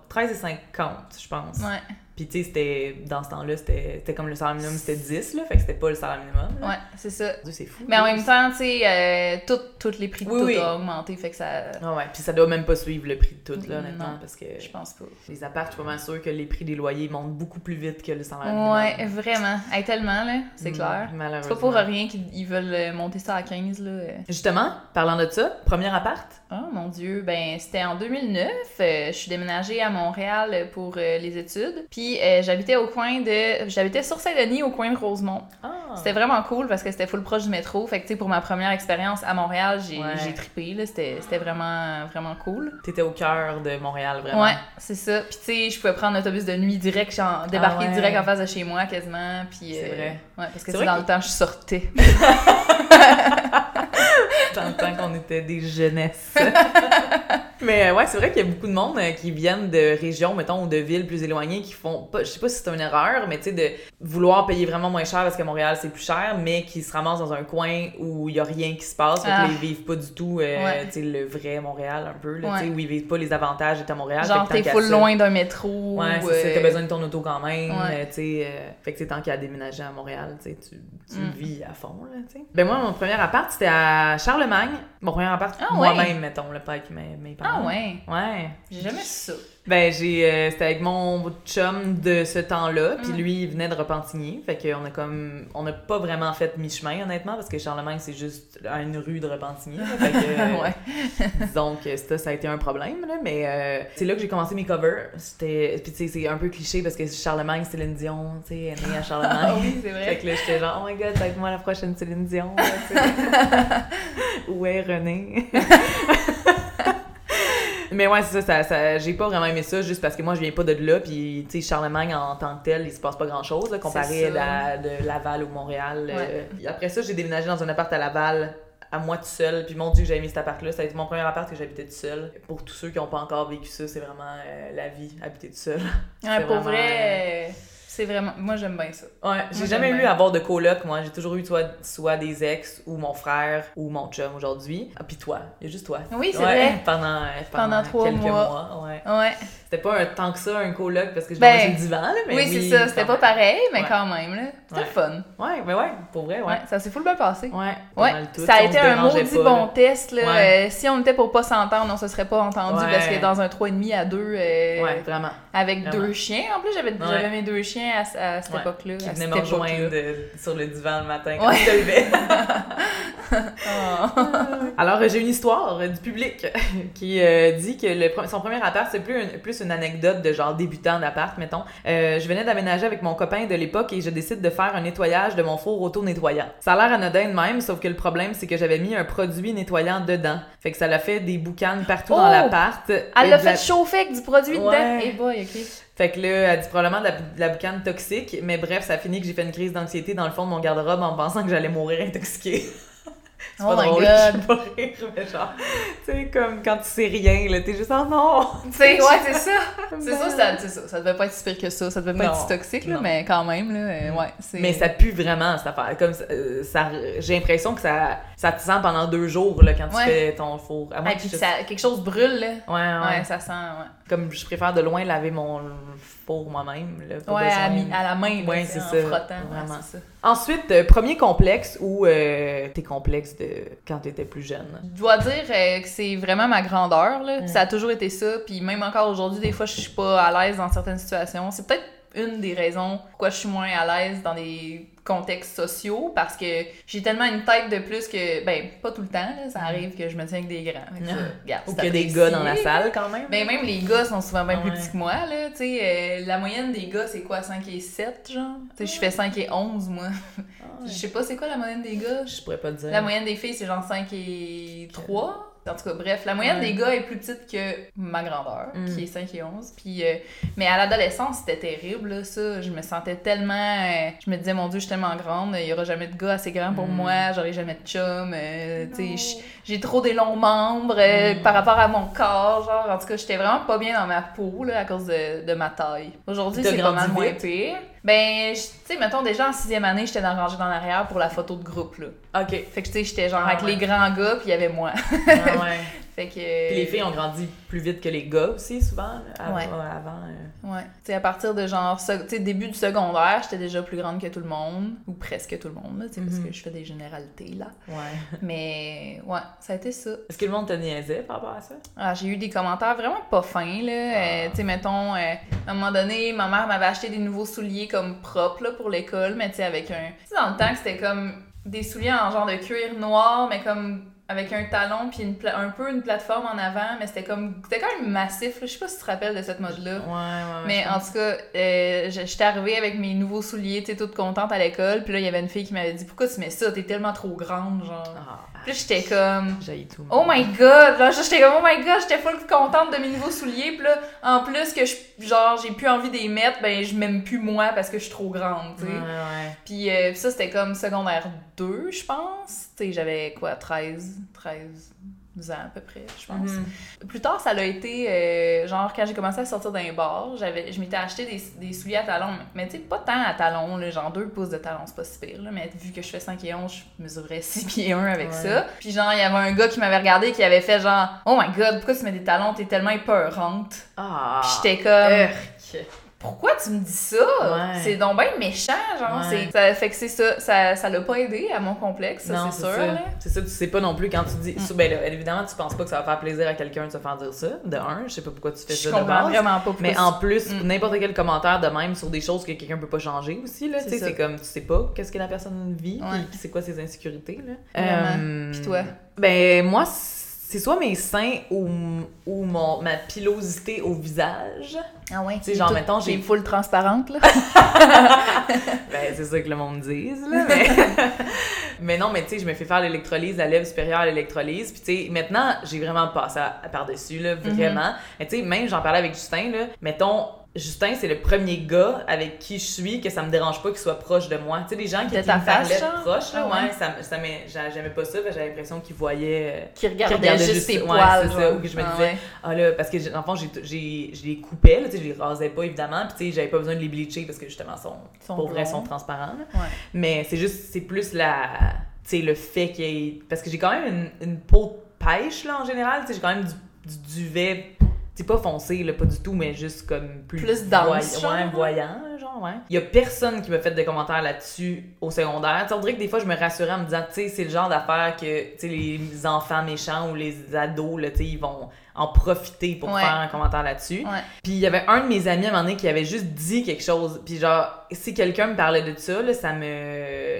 13 et 50, je pense. Ouais, Puis, tu sais, c'était, dans ce temps-là, c'était comme le salaire minimum, c'était 10, là, fait que c'était pas le salaire minimum. là. ouais, c'est ça. C'est fou. Mais en 12. même temps, tu sais, euh, tous les prix de Oui, tout oui. ont augmenté, fait que ça. Ah ouais, puis ça doit même pas suivre le prix de tout, là, honnêtement, Non. parce que Je pense pas. les apparts, je suis pas mal sûre que les prix des loyers montent beaucoup plus vite que le salaire minimum. Ouais, vraiment. Hey, tellement, là, c'est Mm, clair. Malheureusement. C'est pas pour rien qu'ils ils veulent euh, monter ça à 15, là. euh. Justement, parlant de ça, premier appart? Oh mon dieu, ben c'était en 2009. euh, je suis déménagée à Montréal pour euh, les études. Puis euh, j'habitais au coin de. J'habitais sur Saint-Denis au coin de Rosemont. Ah! C'était vraiment cool parce que c'était full proche du métro. Fait que tu sais, pour ma première expérience à Montréal, j'ai Ouais. j'ai trippé. là. C'était c'était vraiment, vraiment cool. T'étais au cœur de Montréal, vraiment. Ouais, c'est ça. Puis tu sais, je pouvais prendre l'autobus de nuit direct, genre, débarquer Ah ouais. direct en face de chez moi quasiment. Puis. C'est vrai. Ouais, parce que C'est dans que- le temps, je sortais. dans le temps qu'on était des jeunesses. Mais euh, ouais, c'est vrai qu'il y a beaucoup de monde euh, qui viennent de régions, mettons, ou de villes plus éloignées qui font pas, je sais pas si c'est une erreur, mais tu sais, de vouloir payer vraiment moins cher parce que Montréal c'est plus cher, mais qui se ramassent dans un coin où il y a rien qui se passe, fait Ah. qu'ils vivent pas du tout, euh, Ouais. tu sais, le vrai Montréal un peu, là, Ouais. tu sais, où ils vivent pas les avantages d'être à Montréal. genre, t'es full loin d'un métro. Ouais, c'est ça, t'as besoin de ton auto quand même, tu sais. euh, fait que tant qu'à déménager à Montréal, tu sais, tu, Mm. vis à fond, là, tu sais. Ben moi, mon premier appart, c'était à Charlemagne. Mon premier appart, Ah moi-même, mettons, le pas avec mes, mes parents. Ah ouais, Ouais. j'ai jamais su ça. Ben, j'ai, euh, c'était avec mon chum de ce temps-là, puis Mm. lui, il venait de Repentigny. Fait qu'on a comme, on n'a pas vraiment fait mi-chemin, honnêtement, parce que Charlemagne, c'est juste à une rue de Repentigny. là. Fait que, euh, ouais. disons que ça, ça a été un problème, là, mais euh, c'est là que j'ai commencé mes covers. C'était, puis tu sais, c'est un peu cliché parce que Charlemagne, Céline Dion, tu sais, elle est née à Charlemagne. Ah oui, c'est vrai. Fait que là, j'étais genre, oh my god, ça va être moi la prochaine Céline Dion, là. Où est René? Mais ouais, c'est ça, ça, ça- j'ai pas vraiment aimé ça juste parce que moi, je viens pas de là, puis tu sais, Charlemagne en tant que tel, il se passe pas grand chose, comparé C'est à la- de Laval ou Montréal. euh. Ouais. Après ça, j'ai déménagé dans un appart à Laval à moi tout seul, puis mon dieu, j'ai aimé cet appart-là. Ça a été mon premier appart que j'habitais tout seul. Pour tous ceux qui ont pas encore vécu ça, c'est vraiment euh, la vie, habiter tout seul. Ouais, pour vraiment, vrai, euh, c'est vraiment. Moi, j'aime bien ça. Ouais, j'ai jamais eu à avoir de coloc, moi. J'ai toujours eu soit, soit des ex ou mon frère ou mon chum aujourd'hui. Ah, puis toi, il y a juste toi. Oui, c'est Ouais, vrai. Pendant, euh, pendant, Pendant trois quelques mois. mois. ouais. Ouais. C'était pas un tant que ça, un coloc, parce que je Ben, sur le divan, là, mais oui, c'est ça. C'était pas pareil, mais Ouais. quand même, là. C'était fun. Ouais, mais ouais, pour vrai, ouais. Ça s'est full bien passé. Ouais, Ouais, tout. ça a été un maudit pas, bon là. test. Là. Euh, si on était pour pas s'entendre, on se serait pas entendu parce que dans un 3,5 à 2, euh, Ouais, vraiment. Avec Vraiment. deux chiens. En plus, j'avais Ouais. mes deux chiens à, à cette Ouais. époque-là. Qui cette me rejoindre euh, sur le divan le matin quand Ouais. je te levais. Alors, euh, j'ai une histoire euh, du public qui euh, dit que le, son premier appart, c'est plus, une- plus une anecdote de genre débutant d'appart, mettons. Euh, je venais d'aménager avec mon copain de l'époque et je décide de faire un nettoyage de mon four auto-nettoyant. Ça a l'air anodin de même, sauf que le problème, c'est que j'avais mis un produit nettoyant dedans. Fait que ça l'a fait des boucanes partout dans Oh! l'appart. Elle l'a fait chauffer avec du produit dedans. Et boy, Fait que là, elle dit probablement de la, de la boucane toxique, mais bref, ça a fini que j'ai fait une crise d'anxiété dans le fond de mon garde-robe en pensant que j'allais mourir intoxiquée. C'est Oh pas my drôle, God. je peux pas rire, mais genre, tu sais, comme quand tu sais rien, là, t'es juste, oh non! Tu sais, ouais, c'est ça. C'est ça, ça, ça. Ça devait pas être si pire que ça. Ça devait pas Non. être si toxique, là, mais quand même, là, euh, ouais. c'est- Mais ça pue vraiment, cette affaire. Comme ça, euh, ça- j'ai l'impression que ça, ça te sent pendant deux jours, là, quand tu Ouais. fais ton four. À moins Ah, puis je- ça, quelque chose brûle, là. Ouais, ouais. Ouais, ça sent, ouais. Comme je préfère de loin laver mon moi-même, là. pas Ouais, besoin. à, mi- à la main, Ouais, c'est en ça, frottant. ouais, vraiment. c'est ça. Ensuite, euh, premier complexe où euh, t'es complexe de quand t'étais plus jeune. Je dois dire euh, que c'est vraiment ma grandeur, là. Mm. Ça a toujours été ça. Puis même encore aujourd'hui, des fois, je suis pas à l'aise dans certaines situations. C'est peut-être une des raisons pourquoi je suis moins à l'aise dans des contextes sociaux parce que j'ai tellement une tête de plus que ben pas tout le temps là, ça arrive que je me tiens avec des grands. Que regarde, Ou a des gars dans la salle quand même. ben même les gars sont souvent bien Ah plus petits que moi là. Tu sais euh, la moyenne des gars c'est quoi 5 et 7 genre? Tu sais je fais 5 et 11 moi. je sais pas c'est quoi la moyenne des gars? Je pourrais pas te dire. la moyenne des filles, c'est genre 5 et 3. En tout cas, bref, la moyenne Ouais. des gars est plus petite que ma grandeur, Mm. qui est 5 et 11. Puis, euh, mais à l'adolescence, c'était terrible, là, ça. Je me sentais tellement... euh, je me disais, mon Dieu, je suis tellement grande, il y aura jamais de gars assez grand pour Mm. moi, j'aurai jamais de chum. euh, j'ai trop des longs membres Mm. par rapport à mon corps, genre. En tout cas, j'étais vraiment pas bien dans ma peau, là, à cause de, de ma taille. Aujourd'hui, c'est pas mal moins pire. Ben, tu sais, mettons, déjà en sixième année, j'étais dans rangée dans l'arrière pour la photo de groupe, là. Ok. Fait que tu sais, j'étais genre Ah avec ouais. les grands gars, puis il y avait moi. Ah ouais. fait que. Puis les filles ont grandi plus vite que les gars aussi, souvent. là, Avant. Ouais. avant euh. Ouais. Tu sais, à partir de genre, début du secondaire, j'étais déjà plus grande que tout le monde, ou presque tout le monde, là, parce Mhm. que je fais des généralités, là. Ouais. Mais, ouais, ça a été ça. Est-ce que le monde te niaisait par rapport à ça? Ah, j'ai eu des commentaires vraiment pas fins, là. Euh, tu sais, mettons, euh, à un moment donné, ma mère m'avait acheté des nouveaux souliers comme propres, là, pour l'école, mais tu sais, avec un... Tu sais, dans le temps, que c'était comme des souliers en genre de cuir noir, mais comme avec un talon puis une pla- un peu une plateforme en avant, mais c'était comme... C'était quand même massif. Je sais pas si tu te rappelles de cette mode-là. Ouais, ouais, ouais. Mais en tout cas, euh, je- j'étais arrivée avec mes nouveaux souliers, tu toute contente à l'école. Puis là, il y avait une fille qui m'avait dit Pourquoi tu mets ça? T'es tellement trop grande, genre. Ah, Puis là, j'étais comme j'ai tout. Oh my god! Genre, j'étais comme Oh my god, j'étais full contente de mes nouveaux souliers. Puis là, en plus que je, genre, j'ai plus envie les mettre, ben, je m'aime plus moi parce que je suis trop grande, tu sais. Ouais, ouais. Puis euh, ça, c'était comme secondaire 2, je pense. Tu sais, j'avais quoi, 13, 13 ans à peu près, je pense. Mhm. Plus tard, ça l'a été, euh, genre, quand j'ai commencé à sortir d'un bar, j'avais, je m'étais acheté des, des souliers à talons, mais tu sais, pas tant à talons, là, genre 2 pouces de talons, c'est pas si pire, là, mais vu que je fais 5 et 11, je mesurais 6 pieds 1 avec Ouais. ça. Puis genre, il y avait un gars qui m'avait regardé qui avait fait genre, oh my god, pourquoi tu mets des talons, t'es tellement épeurante. Ah. Puis j'étais comme, Urk. Pourquoi tu me dis ça? Ouais. C'est donc bien méchant, genre. Ouais. c'est- Ça fait que c'est ça. Ça, ça l'a pas aidé à mon complexe, ça, c'est sûr. C'est ça, tu sais pas non plus quand tu dis. Mm. Ben là, évidemment, tu penses pas que ça va faire plaisir à quelqu'un de se faire dire ça. De un, je sais pas pourquoi tu fais Je ça de comprends base. vraiment pas Mais en plus, Mm. n'importe quel commentaire de même sur des choses que quelqu'un peut pas changer aussi, là, C'est tu sais, c'est comme, tu sais pas qu'est-ce que la personne vit, Ouais. c'est quoi ses insécurités, là. Euh, Puis toi? Ben, moi, c'est soit mes seins ou, ou mon, ma pilosité au visage. Ah ouais. Tu sais, genre, mettons, j'ai- full transparente, là. Ben, c'est ça que le monde dise, là. Mais, mais non, mais tu sais, je me fais faire l'électrolyse, la lèvre supérieure à l'électrolyse. Puis tu sais, maintenant, j'ai vraiment passé par-dessus, là, vraiment. Mais tu sais, même, j'en parlais avec Justin, là. Mettons, Justin, c'est le premier gars avec qui je suis que ça me dérange pas qu'il soit proche de moi. Tu sais, les gens qui, qui me parlaient proche, là, Ah ouais. ouais, ça, ça j'aimais pas ça, j'avais l'impression qu'ils voyaient... euh, Qui regardait, Qui regardait juste tes ouais, poils. ça, ou que je me Ah disais. Ah là, parce que le fond, je les coupais, là, tu sais, je les rasais pas évidemment, puis tu sais, j'avais pas besoin de les bleacher parce que justement, sont, Sont pour vrai, blonds. sont transparents. Ouais. Mais c'est juste, c'est plus la, tu sais, le fait qu'il y ait, parce que j'ai quand même une, une peau de pêche, là, en général, tu sais, j'ai quand même du, du duvet, c'est pas foncé, là, pas du tout, mais juste comme plus... Plus dense, voy- ouais, voyant, genre, ouais. Il y a personne qui m'a fait de commentaires là-dessus au secondaire. Tu sais, on dirait que des fois, je me rassurais en me disant, tu sais, c'est le genre d'affaire que, tu sais, les enfants méchants ou les ados, là, tu sais, ils vont en profiter pour Ouais. faire un commentaire là-dessus. Puis il y avait un de mes amis à un moment donné qui avait juste dit quelque chose. Puis genre, si quelqu'un me parlait de ça, là, ça me...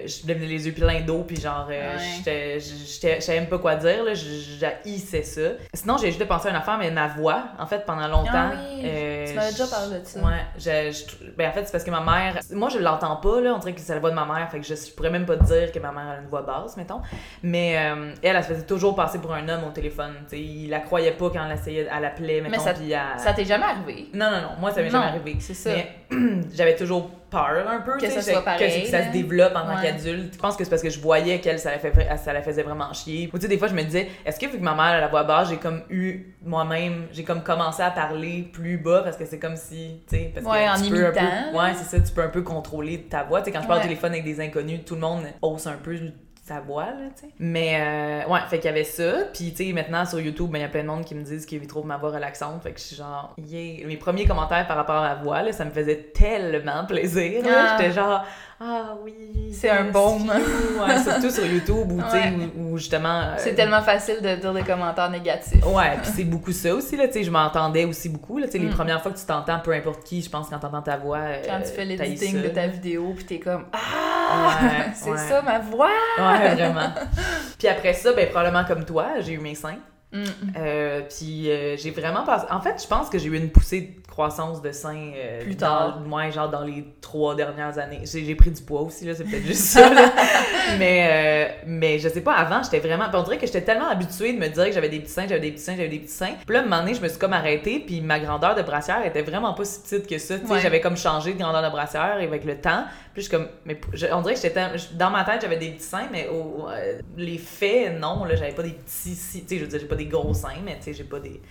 Je devenais les yeux pleins d'eau, puis genre, euh, Ouais. je savais même pas quoi dire, là, j'haïssais ça. Sinon, j'ai juste pensé à une affaire, mais ma voix, en fait, pendant longtemps... Ah oui, euh, tu m'avais déjà parlé de ça. Ouais, je, je- ben en fait, c'est parce que ma mère... Moi, je l'entends pas, là, on dirait que c'est la voix de ma mère, fait que je, je pourrais même pas te dire que ma mère a une voix basse, mettons. Mais euh, elle, elle se faisait toujours passer pour un homme au téléphone, tu sais, il la croyait pas quand elle essayait, elle appelait, mettons, ça- puis elle- Ça t'est jamais arrivé? non, non, non, moi, ça m'est jamais arrivé. c'est ça. Mais j'avais toujours peur un peu, Que ça soit que- pareil, que, ça se développe en tant Ouais. qu'adulte. Je pense que c'est parce que je voyais qu'elle, ça la, fait, ça la faisait vraiment chier. Ou tu sais, des fois, je me disais, est-ce que vu que ma mère a la voix basse, j'ai comme eu moi-même, j'ai comme commencé à parler plus bas parce que c'est comme si, tu sais, parce Ouais, que en tu peux un peu- ouais, c'est ça, tu peux un peu contrôler ta voix. Tu sais, quand je parle au téléphone avec des inconnus, tout le monde hausse un peu sa voix, là, tu sais. Mais, euh, ouais, fait qu'il y avait ça. Puis, tu sais, maintenant, sur YouTube, ben, il y a plein de monde qui me disent qu'ils trouvent ma voix relaxante. Fait que je suis genre, yeah. Mes premiers commentaires par rapport à ma voix, là, ça me faisait tellement plaisir. Ah. J'étais genre, ah oui. C'est un baume. Ouais, surtout sur YouTube sais, Ouais. où, où justement. euh, C'est tellement facile de dire des commentaires négatifs. Ouais, puis c'est beaucoup ça aussi, là, tu sais, je m'entendais aussi beaucoup, là, tu sais, les Mm. premières fois que tu t'entends, peu importe qui, je pense, quand t'entends ta voix, Quand euh, tu fais ça. de ta vidéo, puis t'es comme Ah! Ouais, c'est ouais. ça ma voix! Ouais, vraiment. puis après ça, ben, probablement comme toi, j'ai eu mes seins. Mm. Euh, puis euh, j'ai vraiment passé. En fait, je pense que j'ai eu une poussée de croissance de seins euh, Plus dans- tard. ouais, genre dans les trois dernières années. J'ai pris du poids aussi, là, c'est peut-être juste ça. là. mais, euh, mais je sais pas, avant, j'étais vraiment. puis on dirait que j'étais tellement habituée de me dire que j'avais des petits seins, j'avais des petits seins, j'avais des petits seins. Puis là, un moment donné, je me suis comme arrêtée, puis ma grandeur de brassière était vraiment pas si petite que ça. Tu sais, Ouais. j'avais comme changé de grandeur de brassière avec le temps. Puis je suis comme. Mais je- on dirait que j'étais. Dans ma tête, j'avais des petits seins, mais au, les faits, non, là, j'avais pas des petits. Tu sais, je veux dire, j'ai pas des gros seins, mais tu sais, j'ai pas des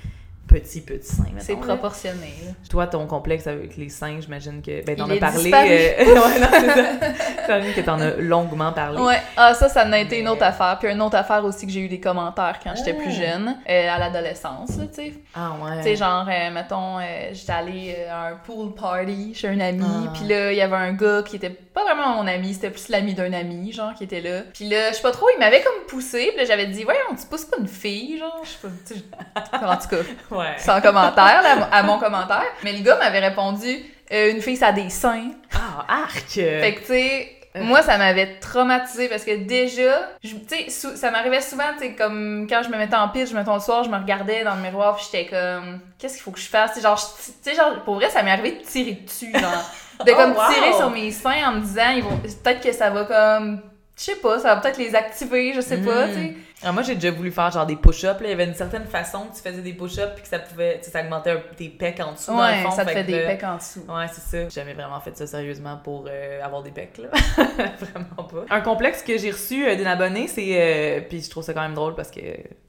petits, petits seins. C'est proportionné. là. Toi, ton complexe avec les seins, j'imagine que. Ben, t'en as parlé. euh, ouais, non, c'est ça. Que t'en as longuement parlé. Ouais, ah, ça, ça en a été une autre affaire. Puis une autre affaire aussi que j'ai eu des commentaires quand j'étais Ah. plus jeune, euh, à l'adolescence, tu sais. Ah, ouais. Tu sais, genre, euh, mettons, euh, j'étais allée à un pool party chez un ami, Ah. puis là, il y avait un gars qui était pas vraiment mon ami, c'était plus l'ami d'un ami, genre, qui était là. Puis là, je sais pas trop, il m'avait comme poussé, puis là, j'avais dit, voyons, tu pousses pas une fille, genre, je sais pas, en tout cas, Ouais. sans commentaire, là, à mon commentaire. Mais le gars m'avait répondu, Euh, une fille, ça a des seins. Ah, arc! Fait que, tu sais, Euh. moi, ça m'avait traumatisé parce que déjà, tu sais, ça m'arrivait souvent, tu sais, comme quand je me mettais en piste, je me le soir, je me regardais dans le miroir, puis j'étais comme, qu'est-ce qu'il faut que je fasse? Tu sais, genre, tu sais, genre, pour vrai, ça m'est arrivé de tirer dessus, genre. De Oh, comme wow! tirer sur mes seins en me disant, peut-être que ça va comme, je sais pas, ça va peut-être les activer, je sais pas, Mm. tu sais. Ah, moi, j'ai déjà voulu faire genre des push-ups. là. Il y avait une certaine façon que tu faisais des push-ups puis que ça pouvait. Tu sais, ça augmentait un tes pecs en dessous. dans le Ouais, fond, ça te fait des pecs en dessous. Ouais, c'est ça. J'ai jamais vraiment fait ça sérieusement pour euh, avoir des pecs, là. vraiment pas. Un complexe que j'ai reçu euh, d'une abonnée, c'est. euh, puis je trouve ça quand même drôle parce que.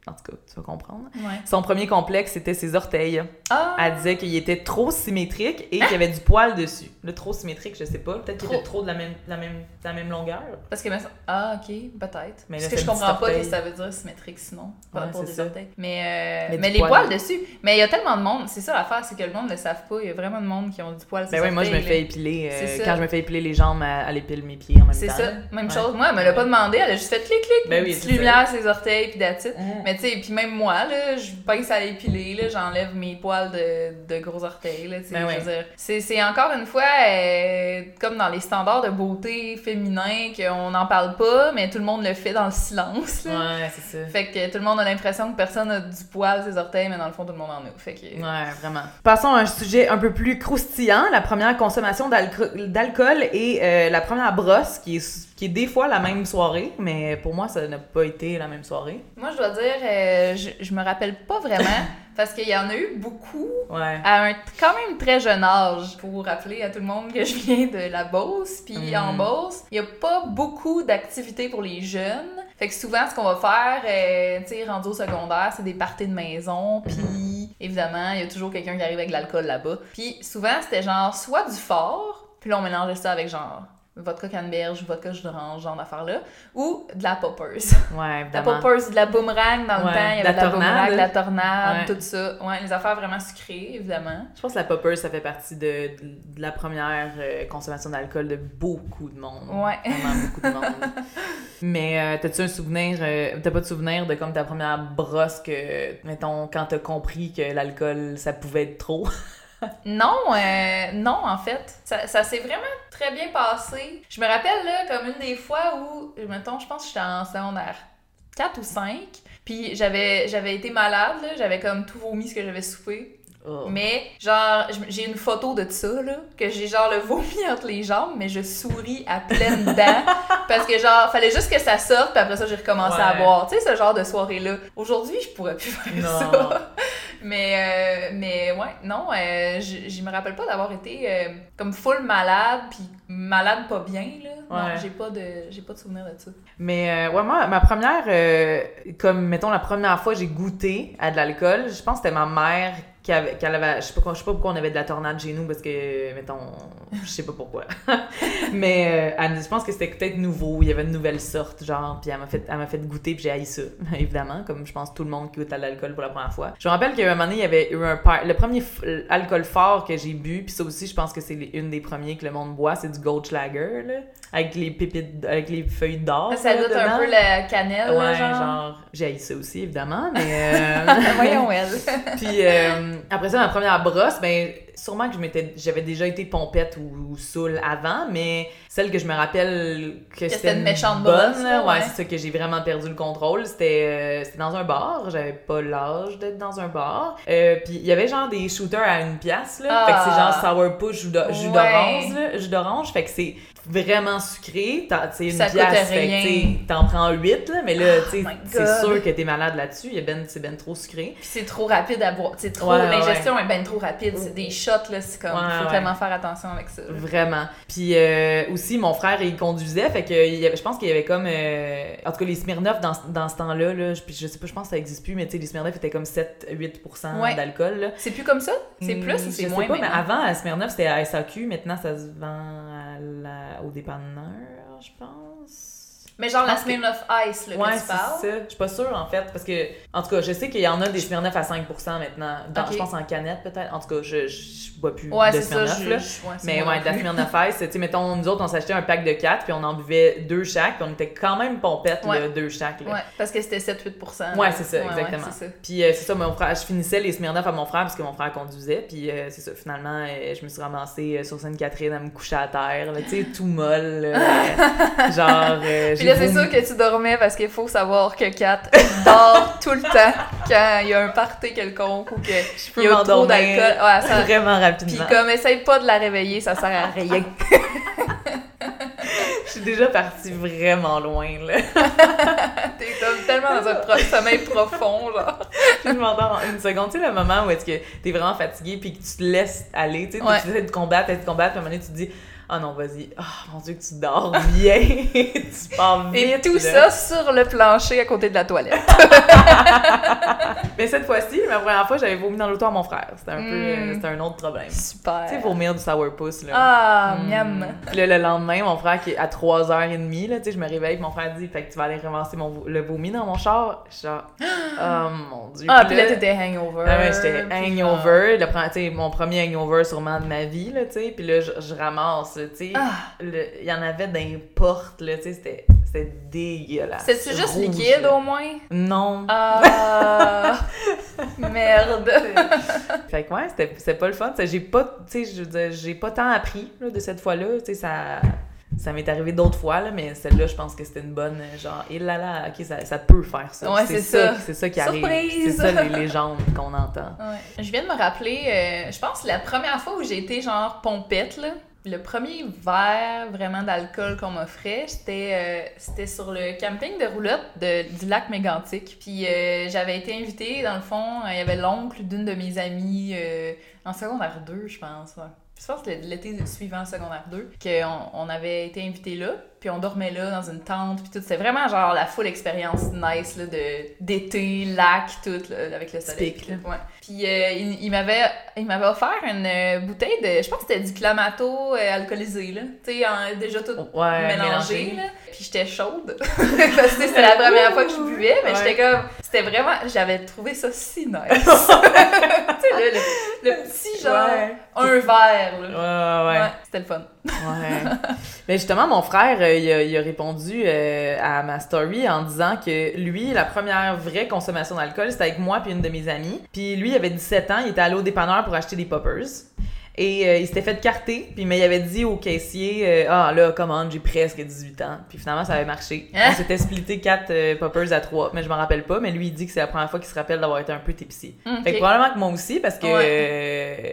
En tout cas, tu vas comprendre. Ouais. Son premier complexe, c'était ses orteils. Ah! Elle disait qu'il était trop symétrique et qu'il y avait du poil dessus. Le trop symétrique, je sais pas. Peut-être qu'il était trop de la même, la même, de la même longueur. Parce que, ah, ok, peut-être. Mais Parce là, que c'est je comprends pas ce que ça veut dire symétrique sinon, Ouais, rapport c'est des orteils. Mais, euh, Mais les poil. poils dessus. Mais il y a tellement de monde, c'est ça l'affaire, c'est que le monde ne le savent pas. Il y a vraiment de monde qui ont du poil Ben oui, moi je me fais épiler. euh, C'est quand je me fais épiler les jambes, elle, épile mes pieds en même C'est temps. ça, même Ouais. chose. Moi, elle me l'a pas demandé, elle a juste fait clic clic, Ben oui, petite c'est lumière sur les orteils, puis. Mhm. Mais tu sais, puis même moi, là, je pince à l'épiler, là, j'enlève mes poils de, de gros orteils, là, Ben. C'est, c'est encore une fois euh, comme dans les standards de beauté féminin qu'on n'en parle pas, mais tout le monde le fait dans le silence. Ouais, c'est ça. Fait que tout le monde a l'impression que personne a du poil à ses orteils, mais dans le fond, tout le monde en a. Fait que... Ouais, vraiment. Passons à un sujet un peu plus croustillant, la première consommation d'alco- d'alcool et euh, la première brosse, qui est, qui est des fois la même soirée, mais pour moi, ça n'a pas été la même soirée. Moi, je dois dire, euh, je, je me rappelle pas vraiment, parce qu'il y en a eu beaucoup Ouais. à un quand même très jeune âge. Pour rappeler à tout le monde que je viens de la Beauce, puis Mm. en Beauce, il y a pas beaucoup d'activités pour les jeunes. Fait que souvent, ce qu'on va faire, euh, tu sais, rendu au secondaire, c'est des parties de maison, puis évidemment, il y a toujours quelqu'un qui arrive avec de l'alcool là-bas. Puis souvent, c'était genre soit du fort, puis là, on mélangeait ça avec genre vodka canneberge, vodka jus d'orange, genre d'affaires-là, ou de la poppers. Ouais, La évidemment. poppers, de la boomerang dans le Ouais, temps, il y la avait de la tornade. boomerang, de la tornade, Ouais. tout ça. Ouais, les affaires vraiment sucrées, évidemment. Je pense que la popper, ça fait partie de, de la première euh, consommation d'alcool de beaucoup de monde. Ouais. Vraiment beaucoup de monde. Mais euh, t'as-tu un souvenir, euh, t'as pas de souvenir de comme ta première brosse que, mettons, quand t'as compris que l'alcool, ça pouvait être trop? Non, euh, non, en fait. Ça, ça s'est vraiment très bien passé. Je me rappelle, là, comme une des fois où, mettons, je pense que j'étais en secondaire 4 ou 5, puis j'avais j'avais été malade, là, j'avais comme tout vomi ce que j'avais soupé. Oh. Mais, genre, j'ai une photo de ça, là, que j'ai genre le vomi entre les jambes, mais je souris à pleines dents. parce que, genre, fallait juste que ça sorte, puis après ça, j'ai recommencé à boire. Tu sais, ce genre de soirée-là. Aujourd'hui, je pourrais plus faire Non. ça. Mais, euh, mais ouais, non, euh, je, me rappelle pas d'avoir été euh, comme full malade, puis malade pas bien, là. Non, j'ai pas de, j'ai pas de souvenir de ça. Mais euh, ouais, moi, ma première, comme mettons la première fois j'ai goûté à de l'alcool, je pense que c'était ma mère avait, qu'elle avait, je sais pas, je sais pas pourquoi on avait de la tornade chez nous parce que, mettons, je sais pas pourquoi. Mais euh, elle- je pense que c'était peut-être nouveau, il y avait une nouvelle sorte, genre, puis elle m'a fait, elle m'a fait goûter puis j'ai haï ça, évidemment, comme je pense tout le monde qui goûte à l'alcool pour la première fois. Je me rappelle qu'à un moment donné, il y avait eu un par- le premier alcool fort que j'ai bu, puis ça aussi, je pense que c'est une des premiers que le monde boit, c'est du Goldschlager, là, avec les pépites, avec les feuilles d'or. ça goûte un peu la cannelle, Ouais, genre. genre, j'ai haï ça aussi, évidemment, mais... euh, Voyons, elle. Puis euh, après ça, ma première brosse, ben sûrement que je m'étais, j'avais déjà été pompette ou, ou saoule avant, mais celle que je me rappelle que, c'était une méchante bonne, là, ouais, ouais. c'est ça que j'ai vraiment perdu le contrôle. C'était, euh, c'était dans un bar, j'avais pas l'âge d'être dans un bar. Euh, puis il y avait genre des shooters à une pièce, là. Ah. Fait que c'est genre sourpuss jus d'o- jus d'orange, jus d'orange. Fait que c'est vraiment sucré. Sais, une Ça pièce, fait que t'en prends 8, là, mais là, Oh c'est sûr que t'es malade là-dessus. Ben, c'est ben trop sucré. Puis c'est trop rapide à boire. C'est trop, ouais, l'ingestion est ben trop rapide. C'est des shots, là, c'est comme, Ouais, faut ouais. tellement faire attention avec ça. Vraiment. Puis euh, aussi, mon frère, il conduisait, fait que il y avait, je pense qu'il y avait comme... euh, en tout cas, les Smirnoff, dans, ce- dans ce temps-là, là, je, je sais pas, je pense que ça existe plus, mais tu sais, les Smirnoff étaient comme 7-8% Ouais. d'alcool. C'est plus comme ça? C'est plus Hmm, ou c'est je moins sais pas, mais avant, à Smirnoff, c'était à SAQ. Maintenant, ça se vend à la- au dépanneur, je pense. Mais genre la Smirnoff Ice, là, Ouais, que tu c'est parles. ça. Je suis pas sûre, en fait, parce que, en tout cas, je sais qu'il y en a des Smirnoff à 5% maintenant. Dans. Je pense en canette, peut-être. En tout cas, je, je bois plus Ouais, de c'est ça. Je- là. je- ouais, c'est Mais ouais, de la. Smirnoff Ice, tu sais, mettons, nous autres, on s'achetait un pack de 4, puis on en buvait deux chaque, puis on était quand même pompettes, Ouais. là, deux chaque, là. Ouais, parce que c'était 7-8%. Ouais, c'est ça, exactement. c'est ça. Puis euh, c'est ça, mon frère, je finissais les Smirnoff à mon frère parce que mon frère conduisait. Puis euh, c'est ça, finalement, euh, je me suis ramassée sur Sainte-Catherine à me coucher à terre, tu sais, tout molle. là. genre, là, c'est sûr que tu dormais parce qu'il faut savoir que Kat dort tout le temps quand il y a un party quelconque ou qu'il y a trop d'alcool. Ouais, ça... vraiment Puis rapidement. comme, essaye pas de la réveiller, ça sert à rien. Je suis déjà partie vraiment loin, là. T'es comme tellement dans un pro- sommeil profond, genre. Puis je m'endors en une seconde. Tu sais, le moment où est-ce que t'es vraiment fatigué puis que tu te laisses aller, tu sais, Ouais. tu essaies de combattre, de combattre, puis à un moment donné, tu te dis « Ah non, vas-y. Ah, mon Dieu, que tu dors bien. tu pars vite. Et tout là. ça sur le plancher à côté de la toilette. Mais cette fois-ci, ma première fois, j'avais vomi dans l'auto à mon frère. C'était un peu, Mm. euh, c'était un autre problème. Super. Tu sais, vomir du sourpuss, là. Ah, Mm. miam. Puis là, le lendemain, mon frère, qui est à 3h30, là, tu sais, je me réveille, puis mon frère dit, fait que tu vas aller ramasser mon, le vomi dans mon char. Je suis genre, oh mon dieu. Ah, puis là, t'étais hangover. Ah ouais, j'étais hangover, le, mon premier hangover sûrement de ma vie, là, tu sais, puis là, je, je ramasse, tu sais, Ah. il y en avait portes, là, tu sais, c'était c'était dégueulasse. C'est-tu juste Rouge, liquide là. au moins? Non. Ah, merde. Fait que ouais, c'était pas le fun. J'ai pas, tu sais, je veux dire, j'ai pas tant appris là, de cette fois-là. Tu sais, ça, Ça m'est arrivé d'autres fois, là, mais celle-là, je pense que c'était une bonne, euh, genre, et là là, ok, ça, ça peut faire ça. Ouais, c'est ça. C'est ça qui arrive. Surprise! C'est ça les légendes qu'on entend. Ouais. Je viens de me rappeler, euh, je pense la première fois où j'ai été genre pompette, là, le premier verre vraiment d'alcool qu'on m'offrait, c'était euh, c'était sur le camping de roulotte de, du lac Mégantic. Puis euh, j'avais été invitée, dans le fond, il y avait l'oncle d'une de mes amies euh, en secondaire 2, je pense. Je pense que l'été suivant secondaire 2, qu'on on avait été invité là, puis on dormait là dans une tente, puis tout. C'était vraiment genre la full expérience nice là, de d'été, lac, tout, là, avec le soleil. Puis tout. Ouais. Puis euh, il, il m'avait il m'avait offert une euh, bouteille de, je pense que c'était du clamato euh, alcoolisé, là. Tu sais, déjà tout Ouais, mélangé, mélangé. là. Puis j'étais chaude. Parce que c'était la première fois que je buvais, mais Ouais. j'étais comme. C'était vraiment. J'avais trouvé ça si nice. tu sais, le, le, le petit genre. Un verre, Ouais, là. ouais. Ouais, c'était le fun. Ouais. Mais justement, mon frère, euh, il, a, il a répondu euh, à ma story en disant que lui, la première vraie consommation d'alcool, c'était avec moi puis une de mes amies. Puis lui, il avait 17 ans, il était allé au dépanneur pour acheter des poppers. Et euh, il s'était fait carter, puis mais il avait dit au caissier euh, Ah là, commande, j'ai presque 18 ans. Puis finalement, ça avait marché. Hein? On s'était splitté 4 poppers à 3, mais je m'en rappelle pas. Mais lui, il dit que c'est la première fois qu'il se rappelle d'avoir été un peu tipsy. Ok. Fait que probablement que moi aussi, parce que Ouais.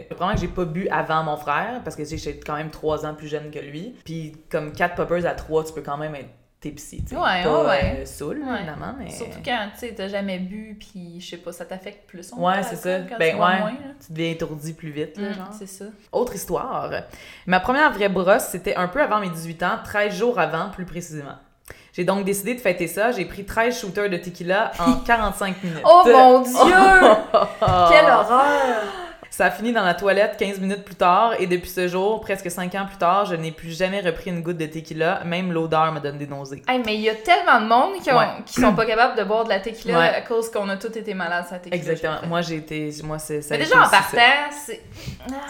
euh, probablement que j'ai pas bu avant mon frère, parce que tu sais, j'étais quand même 3 ans plus jeune que lui. Puis comme 4 poppers à 3, tu peux quand même être tipsy, tu sais. Ouais, pas ouais, euh, saoul, Ouais. évidemment, mais... Surtout quand, tu sais, t'as jamais bu, puis je sais pas, ça t'affecte plus. on Ouais, c'est ça. quand Ben tu ouais. moins, là. Tu deviens étourdi plus vite, là, Mm, genre. c'est ça. Autre histoire. Ma première vraie brosse, c'était un peu avant mes 18 ans, 13 jours avant, plus précisément. J'ai donc décidé de fêter ça. J'ai pris 13 shooters de tequila en 45 minutes. Oh mon dieu! Quelle horreur! Ça a fini dans la toilette 15 minutes plus tard et depuis ce jour, presque 5 ans plus tard, je n'ai plus jamais repris une goutte de tequila. Même l'odeur me donne des nausées. Hey, mais il y a tellement de monde qui, ont, Ouais. qui sont pas capables de boire de la tequila Ouais. à cause qu'on a tous été malades à la tequila. Exactement. Moi, j'ai été... Moi, c'est... Mais déjà, en partant, c'est.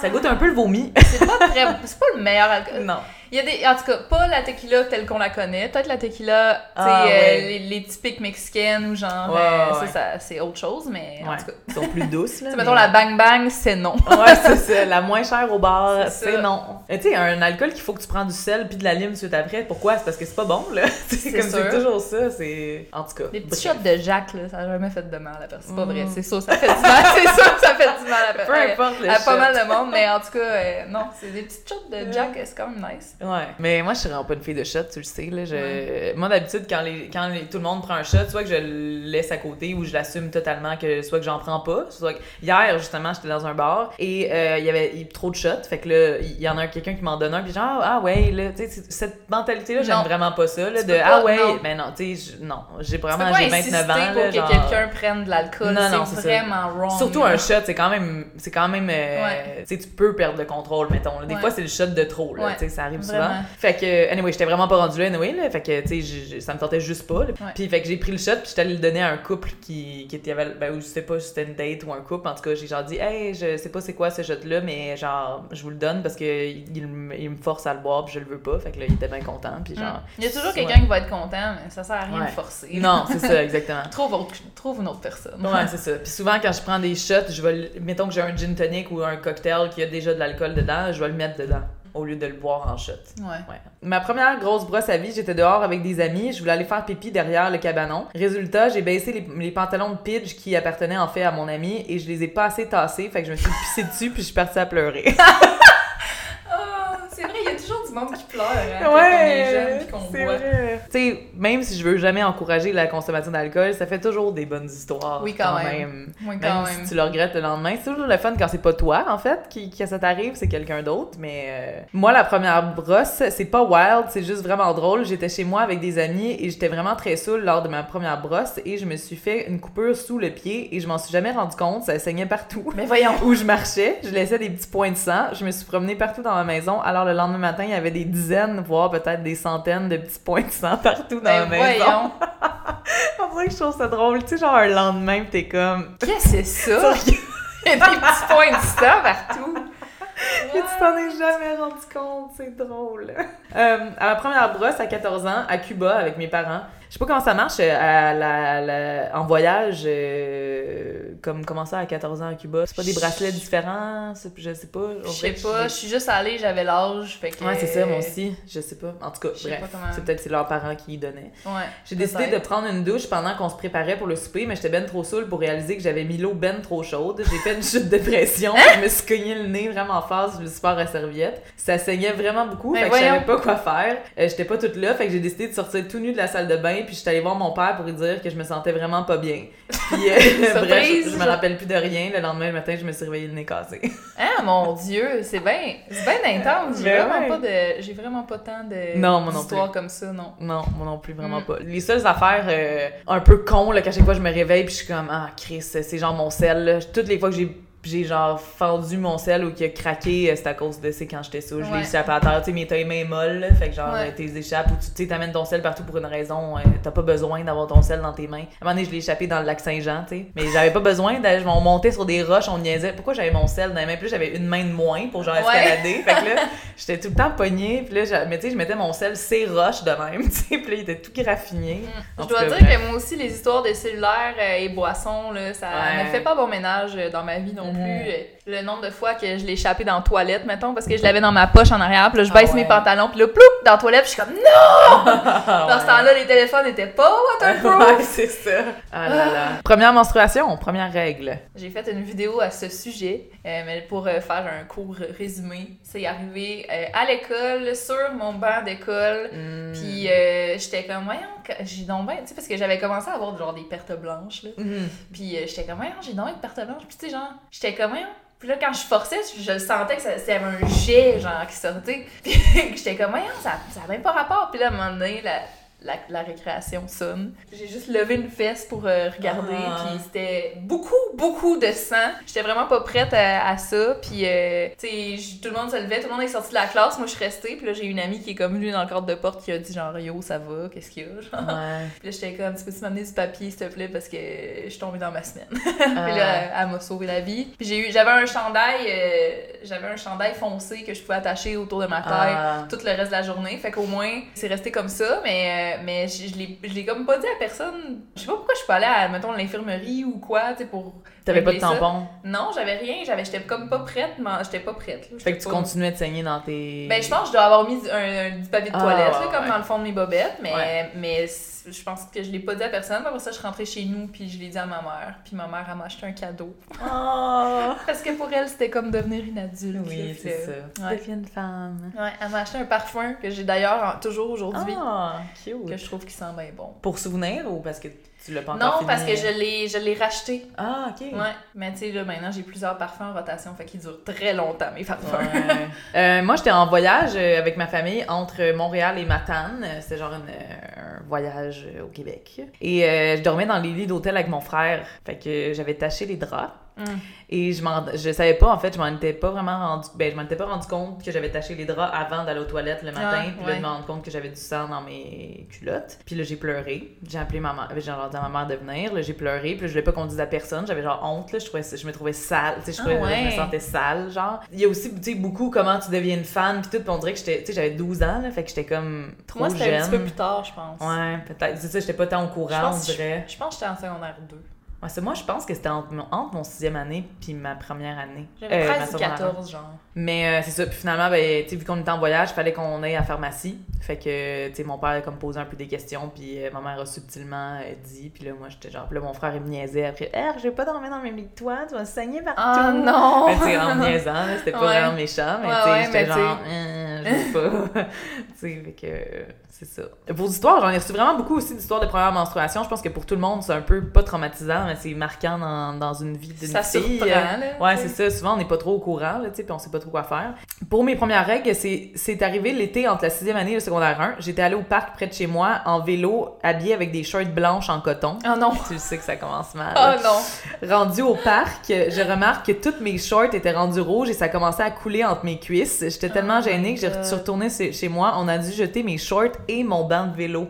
Ça goûte un peu le vomi. C'est pas très. C'est pas le meilleur alcool. non. Il y a des. En tout cas, pas la tequila telle qu'on la connaît. Peut-être la tequila, tu sais, Ah, euh, ouais. les, les typiques mexicaines ou genre. Ouais, euh, ouais, ça, c'est autre chose, mais en tout cas. Ils sont plus douces, là. Tu sais, mais- mettons la Bang Bang, c'est non. Ouais, c'est ça. La moins chère au bar, C'est non. Tu sais, un alcool qu'il faut que tu prends du sel puis de la lime suite après. Pourquoi? C'est parce que c'est pas bon, là. C'est comme c'est toujours ça. C'est. En tout cas. Des petits shots de Jack, là, ça a jamais fait de mal à personne. C'est pas Mm. vrai, c'est ça, ça fait du mal. c'est ça, ça fait du mal à Peu personne. importe le À pas mal de monde, mais en tout cas, euh, non, c'est des petites shots de Jack, c'est quand même nice. Ouais. Mais moi, je suis vraiment pas une fille de shot, tu le sais. Là. Je... Moi, d'habitude, quand, les... quand les- tout le monde prend un shot, soit que je le laisse à côté ou je l'assume totalement, que soit que j'en prends pas. Soit que... Hier, justement, j'étais dans un bar et euh, il y avait trop de shots. Fait que là, il y en a un- quelqu'un qui m'en donne un. Puis genre, ah ouais, là, tu sais, cette mentalité-là, j'aime vraiment pas ça. Là, Tu de ah pas, ouais, non. mais non, tu sais, non. J'ai vraiment, j'ai insister 29 ans. pour là, que genre- quelqu'un prenne de l'alcool, Non, non, c'est vraiment wrong. Surtout un shot, c'est quand même, c'est quand même, euh, Ouais. tu sais, tu peux perdre le contrôle, mettons. là. Des Ouais. fois, c'est le shot de trop, là, tu sais, ça arrive. Souvent. Fait que, anyway, j'étais vraiment pas rendue là, anyway, là, fait que, tu sais, ça me tentait juste pas. là. Ouais. Puis, fait que j'ai pris le shot, puis j'étais allée le donner à un couple qui, qui était, ben, ou je sais pas si c'était une date ou un couple, en tout cas, j'ai genre dit, hey, je sais pas c'est quoi ce shot-là, mais genre, je vous le donne parce que il, me force à le boire, puis je le veux pas. Fait que là, il était bien content, puis genre. Mm. Il y a toujours ouais. quelqu'un qui va être content, mais ça sert à rien Ouais. de forcer. Non, c'est ça, exactement. Trouve, autre- trouve une autre personne. Ouais, c'est ça. Puis souvent, quand je prends des shots, je vais, mettons que j'ai un gin tonic ou un cocktail qui a déjà de l'alcool dedans, je vais le mettre dedans au lieu de le boire en shot. Ouais. Ouais. Ma première grosse brosse à vie, j'étais dehors avec des amis, je voulais aller faire pipi derrière le cabanon. Résultat, j'ai baissé les, les pantalons de Pidge qui appartenaient en fait à mon ami et je les ai pas assez tassés, fait que je me suis pissée dessus puis je suis partie à pleurer. Ah, c'est vrai, il y a toujours du monde qui pleure hein, quand on est jeune puis qu'on boit. Tu sais, même si je veux jamais encourager la consommation d'alcool, ça fait toujours des bonnes histoires. Oui, quand même. Oui, quand Même même. si tu le regrettes le lendemain, c'est toujours le fun quand c'est pas toi, en fait, qui, que ça t'arrive, c'est quelqu'un d'autre. Mais euh, moi, la première brosse, c'est pas wild, c'est juste vraiment drôle. J'étais chez moi avec des amis et j'étais vraiment très saoule lors de ma première brosse et je me suis fait une coupure sous le pied et je m'en suis jamais rendu compte, ça saignait partout. Mais voyons. Où je marchais, je laissais des petits points de sang, je me suis promenée partout dans ma maison. Alors le lendemain matin, il y avait des dizaines, voire peut-être des centaines de petits points de sang partout dans Ben ma maison. que je trouve ça drôle. Tu sais, genre un lendemain, t'es comme. Qu'est-ce que c'est ça? Il y a des petits points de sang partout. Et tu t'en es jamais rendu compte, c'est drôle. Euh, à ma première brosse à 14 ans, à Cuba, avec mes parents, je sais pas comment ça marche euh, à la, la- en voyage euh, comme commencer à 14 ans à Cuba? C'est pas des bracelets différents? Je sais pas. Je sais pas, je suis juste allée, j'avais l'âge, fait que... Ouais, c'est ça, moi aussi. Je sais pas. En tout cas, Je sais bref. pas comment- C'est peut-être c'est leurs parents qui y donnaient. Ouais. J'ai décidé de prendre une douche pendant qu'on se préparait pour le souper, mais j'étais ben trop saoule pour réaliser que j'avais mis l'eau ben trop chaude. J'ai fait une chute de pression, Hein? je me suis cogné le nez vraiment fort sur le support à serviette. Ça saignait vraiment beaucoup, Mais fait que je savais pas quoi faire. Euh, j'étais pas toute là, fait que j'ai décidé de sortir tout nu de la salle de bain, puis j'étais allée voir mon père pour lui dire que je me sentais vraiment pas bien. Puis euh, bref, je, je me rappelle plus de rien. Le lendemain matin, je me suis réveillée le nez cassé. Ah mon dieu, c'est bien bien intense. J'ai Ben vraiment ouais. pas de j'ai vraiment pas tant de Non, moi non d'histoires comme ça, non. Non, moi non plus, vraiment Mm. pas. Les seules affaires euh, un peu con, là, qu'à chaque fois je me réveille, puis je suis comme, ah, Chris, c'est genre mon sel, là. Toutes les fois que j'ai j'ai genre fendu mon sel ou qu'il a craqué, euh, c'est à cause de c'est quand j'étais sous. Je l'ai échappé à terre, tu sais, mes tailles mains molles, là. fait que genre, Ouais. euh, t'es échappes ou tu sais, t'amènes ton sel partout pour une raison, euh, t'as pas besoin d'avoir ton sel dans tes mains. À un moment donné, je l'ai échappé dans le lac Saint-Jean, tu sais, mais j'avais pas besoin d'aller, on montait sur des roches, on niaisait. Pourquoi j'avais mon sel dans les mains? Puis j'avais une main de moins pour genre Ouais. escalader. fait que là, j'étais tout le temps pognée, puis là, mais tu sais, je mettais mon sel ces roches de même, tu sais, puis là, il était tout graffiné. En Je dois dire que moi aussi les histoires de cellulaires et boissons là, ça Ouais. ne fait pas bon ménage dans ma vie non Mhm. Plus. Euh, Le nombre de fois que je l'ai échappé dans la toilette mettons parce que je l'avais dans ma poche en arrière, puis là je Ah baisse ouais. mes pantalons, puis là ploup dans la toilette, puis je suis comme non. Dans ce temps-là, les téléphones étaient pas waterproof. Ouais, c'est ça. Ah là là. Première menstruation, première règle. J'ai fait une vidéo à ce sujet, euh, mais pour euh, faire un court résumé. C'est arrivé euh, à l'école, sur mon banc d'école, Mm. puis euh, j'étais comme, voyons, j'ai donc ben, tu sais, parce que j'avais commencé à avoir genre des pertes blanches, là. Mhm. Puis j'étais comme, voyons, j'ai donc une perte blanche. Puis tu sais, genre, j'étais comme, voyons. Puis là, quand je forçais, je, sentais que c'était un jet, genre, qui sortait. Puis j'étais comme, voyons, ça n'a même pas rapport. Puis là, à un moment donné, la, la, la récréation sonne. J'ai juste levé une fesse pour euh, regarder. Ah. Puis c'était beaucoup, beaucoup de sang. J'étais vraiment pas prête à, à ça. Puis, euh, tu sais, tout le monde se levait, tout le monde est sorti de la classe. Moi, je suis restée. Puis là, j'ai une amie qui est comme venue dans le cadre de porte qui a dit, genre, yo, ça va, qu'est-ce qu'il y a? Genre. Ouais. Puis là, j'étais comme, tu peux-tu m'amener du papier, s'il te plaît, parce que je suis tombée dans ma semaine. Ah. Puis là, elle m'a sauvé la vie. Puis j'ai eu, j'avais un chandail, euh, j'avais un chandail foncé que je pouvais attacher autour de ma taille Ah. tout le reste de la journée. Fait qu'au moins, c'est resté comme ça, mais, euh, mais je, je l'ai je l'ai comme pas dit à personne. Je sais pas pourquoi je suis pas allée à, mettons, l'infirmerie ou quoi, tu sais, pour. T'avais pas de ça. tampon? Non, j'avais rien, j'avais, j'étais comme pas prête, mais j'étais pas prête. là. Fait que tu pas- continuais de saigner dans tes. ben, je pense que je dois avoir mis du, un, un- du papier de Ah, toilette, ouais, là, comme ouais. dans le fond de mes bobettes, mais, Ouais. mais je pense que je l'ai pas dit à personne. Après ça, je suis rentrée chez nous, puis je l'ai dit à ma mère. Puis ma mère, elle m'a acheté un cadeau. Ah. Parce que pour elle, c'était comme devenir une adulte. Oui, c'est ça. Tu Ouais. deviens une femme. Ouais, elle m'a acheté un parfum que j'ai d'ailleurs toujours aujourd'hui, Ah, cute. Que je trouve qu'il sent bien bon. Pour souvenir ou parce que tu l'as pas encore Non, fini? parce que je l'ai, je l'ai racheté. Ah, ok. Ouais, mais tu sais, là, maintenant, j'ai plusieurs parfums en rotation, fait qu'ils durent très longtemps, mes parfums. Ouais. Euh, moi, j'étais en voyage euh, avec ma famille entre Montréal et Matane. Euh, C'était genre une, euh, un voyage euh, au Québec. Et euh, je dormais dans les lits d'hôtel avec mon frère. Fait que j'avais taché les draps. Mm. Et je m'en, je savais pas, en fait, je m'en étais pas vraiment rendu, ben, je m'en étais pas rendu compte que j'avais taché les draps avant d'aller aux toilettes le matin. Ah, puis là, ouais. de me rendre compte que j'avais du sang dans mes culottes. Puis là, j'ai pleuré. J'ai appelé ma mère, j'ai dit à ma mère de venir. Là, j'ai pleuré. Puis là, je voulais pas qu'on dise à personne. J'avais genre honte, là. Je, trouvais, je me trouvais sale. Tu sais, je, Ah, trouvais- je me ouais. sentais sale, genre. Il y a aussi, tu sais, beaucoup comment tu deviens une fan. Puis tout, puis on dirait que j'étais, tu sais, j'avais 12 ans, là. Fait que j'étais comme trop Moi, c'était un petit peu plus tard, je pense. Ouais, peut-être. C'est ça, j'étais pas tant au Je courant, pense on je- dirait. Je pense que j'étais en secondaire 2. Ouais, moi, je pense que c'était entre, mon- entre mon sixième année puis ma première année. J'avais Euh, ma 13 ou secondaire un. 14, genre. Mais euh, c'est ça. Puis finalement, ben, tu sais, vu qu'on était en voyage, il fallait qu'on aille à la pharmacie. Fait que, tu sais, mon père a comme posé un peu des questions, puis euh, ma mère a subtilement euh, dit. Puis là, moi, j'étais genre, puis là, mon frère, il me niaisait après. Eh, je vais pas dormir dans le même lit que toi, tu vas saigner partout. Ah non! Ben, tu en niaisant, c'était pas Ouais. vraiment méchant, mais Ouais, tu sais, ouais, j'étais genre, je sais pas. tu sais, fait que, c'est ça. Pour l'histoire, j'en ai reçu vraiment beaucoup aussi d'histoires de première menstruation. Je pense que pour tout le monde, c'est un peu pas traumatisant, mais c'est marquant dans, dans une vie d'une Ça fille. surprend, là. Ouais, c'est ça. Souvent, on n'est pas trop au courant, là, tu sais, puis on sait pas trop quoi faire. Pour mes premières règles, c'est, arrivé l'été entre la sixième année et le secondaire 1. J'étais allée au parc près de chez moi en vélo, habillée avec des shirts blanches en coton. Oh non! Tu sais que ça commence mal. Oh non! Rendu au parc, je remarque que toutes mes shorts étaient rendus rouges et ça commençait à couler entre mes cuisses. J'étais tellement Oh gênée que suis retournée chez moi. On a dû jeter mes shorts et mon banc de vélo.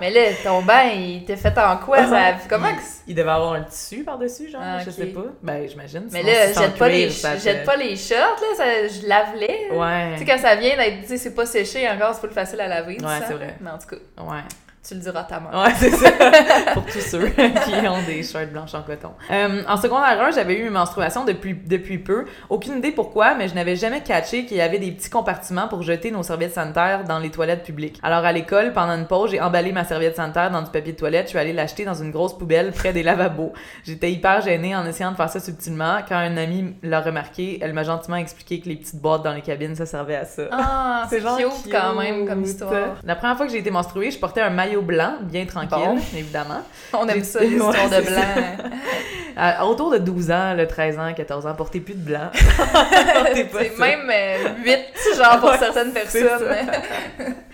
Mais là, ton bain, il était fait en quoi? Ça... Comment que... Il devait avoir un tissu par-dessus, genre, Ah, je sais pas. Ben, j'imagine. Mais là, jette pas, les... jette te- pas les shorts, là, ça... je lave-les. Ouais. Tu sais, quand ça vient d'être, tu sais, c'est pas séché encore, c'est pas le facile à laver. Ouais, c'est vrai. Mais en tout cas, Ouais. Tu le diras à ta mère. Ouais, c'est ça. Pour tous ceux qui ont des shirts blanches en coton. Euh, en secondaire 1, j'avais eu une menstruation depuis, depuis peu. Aucune idée pourquoi, mais je n'avais jamais catché qu'il y avait des petits compartiments pour jeter nos serviettes sanitaires dans les toilettes publiques. Alors à l'école, pendant une pause, j'ai emballé ma serviette sanitaire dans du papier de toilette. Je suis allée l'acheter dans une grosse poubelle près des lavabos. J'étais hyper gênée en essayant de faire ça subtilement. Quand un ami l'a remarqué, elle m'a gentiment expliqué que les petites boîtes dans les cabines, ça servait à ça. Ah, c'est cute quand même comme histoire. La première fois que j'ai été menstruée, je portais un maillot blanc, bien tranquille, Bon. évidemment. On aime ça, l'histoire Ouais, de blanc. Autour de 12 ans, le 13 ans, 14 ans, portez plus de blanc. C'est même euh, 8, genre pour Ouais, certaines personnes.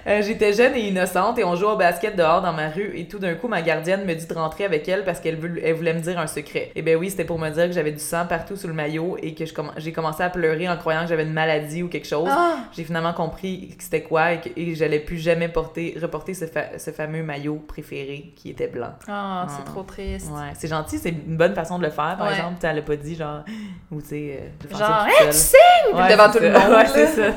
Euh, J'étais jeune et innocente et on jouait au basket dehors dans ma rue et tout d'un coup ma gardienne me dit de rentrer avec elle parce qu'elle elle voulait me dire un secret. Et ben oui, c'était pour me dire que j'avais du sang partout sur le maillot et que j'ai commencé à pleurer en croyant que j'avais une maladie ou quelque chose. Ah, J'ai finalement compris que c'était quoi et que j'allais plus jamais porter reporter ce, fa- ce fameux maillot préféré qui était blanc. Ah, c'est Ah. trop triste. Ouais, c'est gentil, c'est une bonne façon de le faire par Ouais. exemple, elle a pas dit genre ou tu sais euh, Genre, hey, tu Ouais, devant c'est tout le monde. Ouais, c'est ça.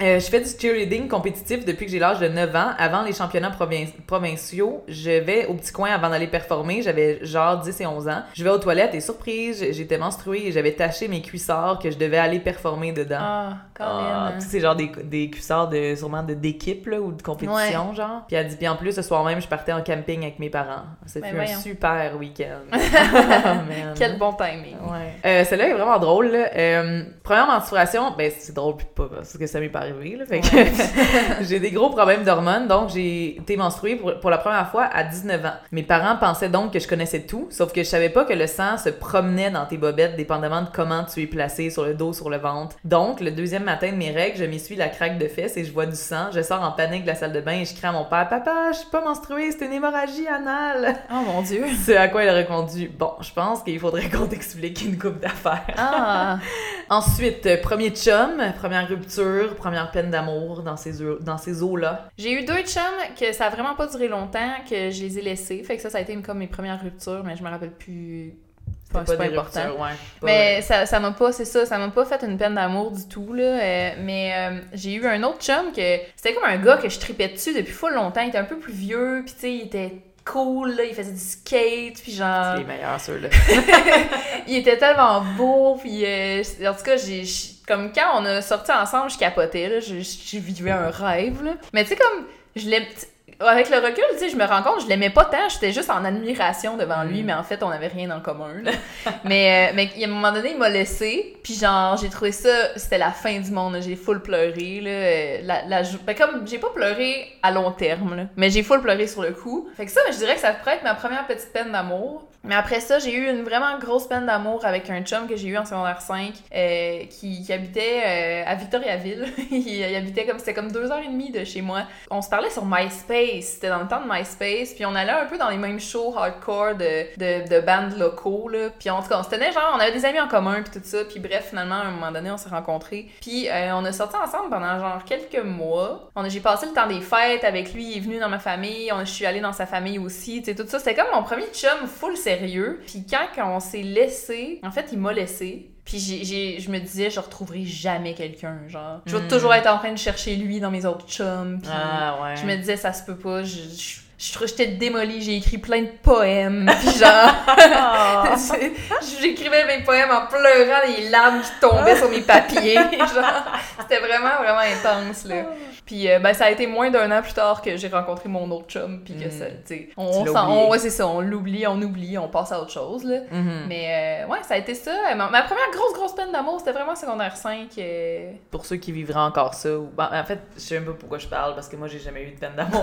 Euh, je fais du cheerleading compétitif depuis que j'ai l'âge de 9 ans. Avant les championnats provin- provinciaux, je vais au petit coin avant d'aller performer. J'avais genre 10 et 11 ans. Je vais aux toilettes et surprise, j'étais menstruée et j'avais taché mes cuissards que je devais aller performer dedans. Ah, Ah, Colin. tu sais, c'est genre des, des cuissards de, sûrement d'équipe ou de compétition, genre. Puis elle dit, puis en plus, ce soir même, je partais en camping avec mes parents. Ça Ben un super week-end. Oh. Quel bon timing. Ouais. Euh, celle-là est vraiment drôle. Euh, première menstruation, ben c'est drôle puis pas parce que ça m'est pas arrivé. Là, fait que j'ai des gros problèmes d'hormones, donc j'ai été menstruée pour, pour la première fois à 19 ans. Mes parents pensaient donc que je connaissais tout, sauf que je savais pas que le sang se promenait dans tes bobettes dépendamment de comment tu es placé sur le dos, sur le ventre. Donc, le deuxième matin de mes règles, je m'essuie la craque de fesses et je vois du sang. Je sors en panique de la salle de bain et je crie à mon père Papa, je suis pas menstruée, c'est une hémorragie anale. Oh mon dieu. C'est à quoi il a répondu Bon, je pense qu'il faudrait qu'on t'explique une coupe d'affaires. Ah, Ensuite, premier chum, première rupture, première peine d'amour dans ces, eaux- dans ces eaux-là. j'ai eu deux chums que ça a vraiment pas duré longtemps, que je les ai laissés. Fait que ça, ça a été comme mes premières ruptures, mais je me rappelle plus. Enfin, c'est pas important. ruptures, ouais. Pas- Mais ça ça m'a pas, c'est ça, ça m'a pas fait une peine d'amour du tout, là. euh, mais euh, j'ai eu un autre chum que c'était comme un gars que je tripais dessus depuis full longtemps. Il était un peu plus vieux, puis tu sais, il était cool, là, il faisait du skate, puis genre. C'est les meilleurs, ceux-là. il était tellement beau, puis euh, en tout cas, j'ai. Comme quand on a sorti ensemble, je capotais, là. Je, je vivais un rêve, là. Mais tu sais, comme. Je l'aime. Avec le recul, tu sais, je me rends compte, je l'aimais pas tant, j'étais juste en admiration devant lui, Mm. mais en fait, on avait rien en commun. là. mais, euh, mais à un moment donné, il m'a laissé, puis genre, j'ai trouvé ça, c'était la fin du monde, j'ai full pleuré, là. euh, La, la, ben, comme, j'ai pas pleuré à long terme, là, mais j'ai full pleuré sur le coup. Fait que ça, je dirais que ça pourrait être ma première petite peine d'amour. Mais après ça, j'ai eu une vraiment grosse peine d'amour avec un chum que j'ai eu en secondaire 5 euh, qui, qui habitait euh, à Victoriaville. il, il habitait comme c'était comme deux heures et demie de chez moi. On se parlait sur MySpace. C'était dans le temps de MySpace. Puis on allait un peu dans les mêmes shows hardcore de, de, de bandes locaux. Là. Puis en tout cas, on se tenait genre, on avait des amis en commun puis tout ça. Puis bref, finalement, à un moment donné, on s'est rencontrés. Puis euh, on a sorti ensemble pendant genre quelques mois. J'ai passé le temps des fêtes avec lui. Il est venu dans ma famille. On, je suis allée dans sa famille aussi. Tu sais, tout ça. C'était comme mon premier chum full sérieux. Puis quand on s'est laissé, en fait, il m'a laissé. Puis j'ai, j'ai- je me disais, je retrouverai jamais quelqu'un, genre. Je vais Mm. toujours être en train de chercher lui dans mes autres chums. Puis Ah, ouais. je me disais, ça se peut pas. Je, je, je- j'étais démolie. J'ai écrit plein de poèmes. Puis genre, Ah. j'écrivais mes poèmes en pleurant les larmes qui tombaient sur mes papiers. genre, c'était vraiment, vraiment intense, là. Puis euh, ben, ça a été moins d'un an plus tard que j'ai rencontré mon autre chum. Puis que ça, tu sais, Tu on, on- ouais, c'est ça, on l'oublie, on oublie, on passe à autre chose, là. Mhm. Mais euh, ouais, ça a été ça. Ma, ma première grosse, grosse peine d'amour, c'était vraiment secondaire 5. euh, Pour ceux qui vivraient encore ça, ou... bon, en fait, je sais même pas pourquoi je parle parce que moi j'ai jamais eu de peine d'amour.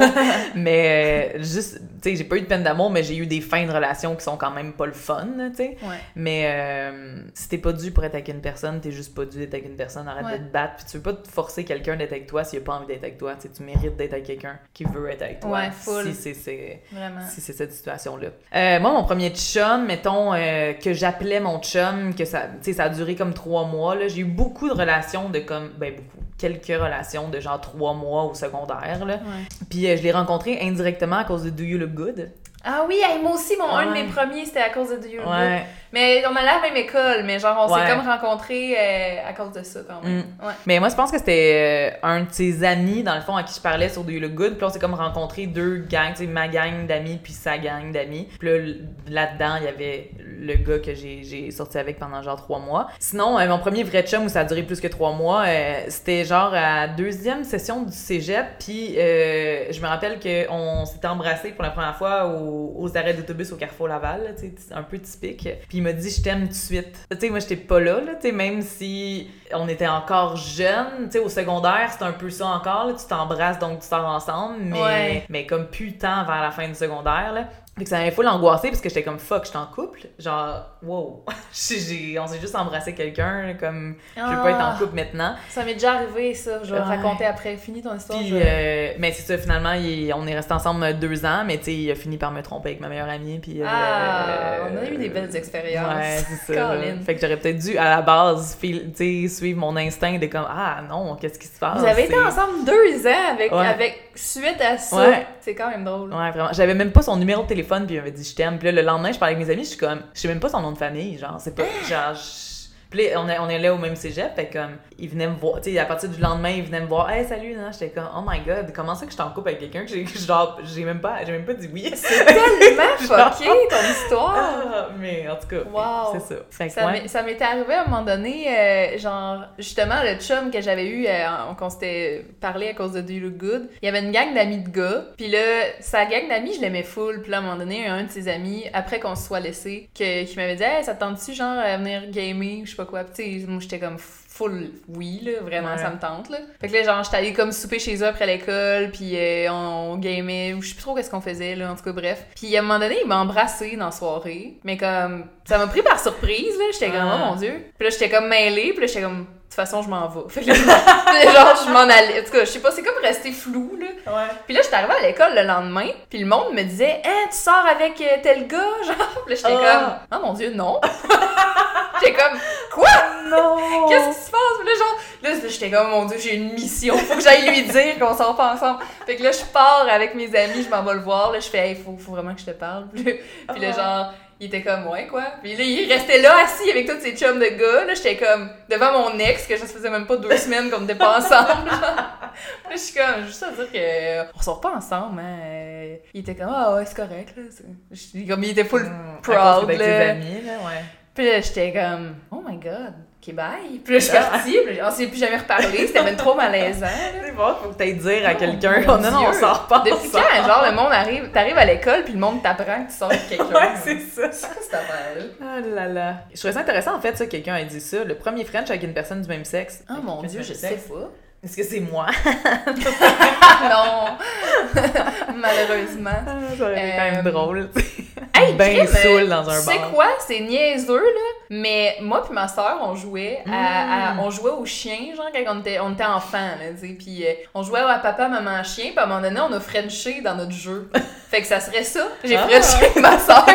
mais euh, juste, tu sais, j'ai pas eu de peine d'amour, mais j'ai eu des fins de relation qui sont quand même pas le fun, tu sais. Ouais. Mais euh, si t'es pas dû pour être avec une personne, t'es juste pas dû d'être avec une personne. Arrête Ouais. de te battre. Puis tu veux pas te forcer quelqu'un d'être avec toi s'il a pas envie d'être avec toi. Tu sais, tu mérites d'être avec quelqu'un qui veut être avec toi. Ouais, full. Si c'est- c'est Vraiment. si c'est cette situation-là. Euh, moi, mon premier chum, mettons, euh, que j'appelais mon chum, que ça, ça a duré comme trois mois, là. J'ai eu beaucoup de relations de comme, ben beaucoup, quelques relations de genre trois mois au secondaire, là. Ouais. Puis euh, je l'ai rencontré indirectement à cause de Do You Look Good? Ah oui, hey, moi aussi, mon, un de mes premiers, c'était à cause de Good. Ouais. Mais on allait à la même école, mais genre, on Ouais. s'est comme rencontrés euh, à cause de ça, quand même. Ouais. Mais moi, je pense que c'était euh, un de ses amis, dans le fond, à qui je parlais sur Do You Look Good. Puis là, on s'est comme rencontré deux gangs, tu sais, ma gang d'amis puis sa gang d'amis. Puis là, là-dedans, il y avait le gars que j'ai j'ai sorti avec pendant genre trois mois. Sinon, euh, mon premier vrai chum où ça a duré plus que trois mois, euh, c'était genre à deuxième session du cégep. Puis je me rappelle qu'on s'était embrassés pour la première fois au- aux arrêts d'autobus au Carrefour Laval, tu sais, un peu typique. Puis il m'a dit « je t'aime tout de suite ». Tu sais, moi, j'étais pas là, là, tu sais, même si on était encore jeunes, tu sais, au secondaire, c'est un peu ça encore, là, tu t'embrasses, donc tu sors ensemble, mais, Ouais. mais comme temps vers la fin du secondaire, là. Fait que ça m'avait full angoissé parce que j'étais comme fuck, je suis en couple. Genre, wow. J'ai- on s'est juste embrassé quelqu'un, comme je veux pas être en Ah, couple maintenant. Ça m'est déjà arrivé, ça. Je vais Ouais. raconter après. Finis ton histoire. Puis, je- euh, mais c'est ça, finalement, il- on est resté ensemble deux ans, mais tu sais, il a fini par me tromper avec ma meilleure amie. Puis, euh, Ah, on a eu des belles expériences. Ouais, c'est ça. Fait que j'aurais peut-être dû, à la base, suivre mon instinct de comme, ah non, qu'est-ce qui se passe? Vous avez été ensemble deux ans avec, Ouais. avec suite à ça. C'est quand même drôle. Ouais, vraiment. J'avais même pas son numéro de téléphone, puis il m'avait dit je t'aime. Puis là, le lendemain, je parlais avec mes amis, je suis comme, je sais même pas son nom famille, genre, c'est pas, genre, Puis là, on, est- on est là au même cégep, fait comme, il venait me voir, tu sais, à partir du lendemain, il venait me voir, hey, salut, non, j'étais comme, oh my god, comment ça que je suis en couple avec quelqu'un que j'ai, genre, j'ai même pas, j'ai même pas dit oui. C'est tellement fucké, ton histoire. Ah, mais en tout cas, Wow. c'est ça. Fait Ça ouais. ça m'était arrivé à un moment donné, euh, genre, justement, le chum que j'avais eu, euh, qu'on s'était parlé à cause de Do You Look Good, il y avait une gang d'amis de gars, puis là, sa gang d'amis, je l'aimais full, puis là, à un moment donné, un de ses amis, après qu'on se soit laissé, que, qui m'avait dit « Hey, ça te tente-tu, genre, à venir gamer, je sais pas quoi? » Puis moi, j'étais comme full oui, là, vraiment, Ouais. ça me tente, là. Fait que là, genre, j'étais allée comme souper chez eux après l'école, puis euh, on, on gamait, ou je sais plus trop qu'est-ce qu'on faisait, là, en tout cas, bref. Puis à un moment donné, il m'a embrassé dans la soirée, mais comme, ça m'a pris par surprise, là, j'étais comme, Ah. oh mon dieu. Puis là, j'étais comme mêlée, puis là, j'étais comme, toute façon, je m'en vais. Fait que là, genre, je m'en allais. En tout cas, je sais pas, c'est comme resté flou, là. Ouais. Puis là, j'étais arrivée à l'école le lendemain, puis le monde me disait, hein, tu sors avec euh, tel gars, genre. Puis là, j'étais Ah. comme, oh mon dieu, non. j'étais comme, quoi? Non! Qu'est-ce qui se passe? Puis là, genre, là, j'étais comme, mon dieu, j'ai une mission, faut que j'aille lui dire qu'on sort pas ensemble. Fait que là, je pars avec mes amis, je m'en vais le voir, là, je fais, hey, faut, faut vraiment que je te parle. Puis là, puis là, Ah. genre, il était comme, ouais, quoi? Puis là, il restait là, assis avec tous ses chums de gars, là, j'étais comme, devant mon ex, que ça faisait même pas deux semaines qu'on n'était pas ensemble, je suis comme, juste à dire que, on sort pas ensemble, hein. Il était comme, ah ouais, c'est correct, là. Je- Comme, il était full Hum, proud, amis, là, ouais. puis là, j'étais comme, oh my god, ok, bye. Puis là, je suis partie, puis on s'est plus jamais reparlé, c'était même trop malaisant. C'est bon, faut que t'ailles dire à Oh, quelqu'un, oh, non, non, on sort pas Depuis quand, genre, le monde arrive, t'arrives à l'école, puis le monde t'apprend que tu sors avec quelqu'un? Ouais, c'est ça. C'est quoi cette affaire-là? Ah là là. Je trouvais ça intéressant en fait, ça, quelqu'un a dit ça. Le premier French avec une personne du même sexe. Oh mon dieu, je sais pas. Est-ce que c'est moi? non! Malheureusement. Ah, ça aurait été quand même Euh, drôle. Hey, ben crime, saoul dans un Tu sais bar. quoi? C'est niaiseux, là. Mais moi puis ma soeur, on jouait à, à- Mm. on jouait au chien, genre, quand on était, on était enfants, là, tu sais. Puis euh, on jouait à papa, maman, chien. Puis à un moment donné, on a Frenché dans notre jeu. fait que ça serait ça. J'ai Ah. Frenché ma soeur.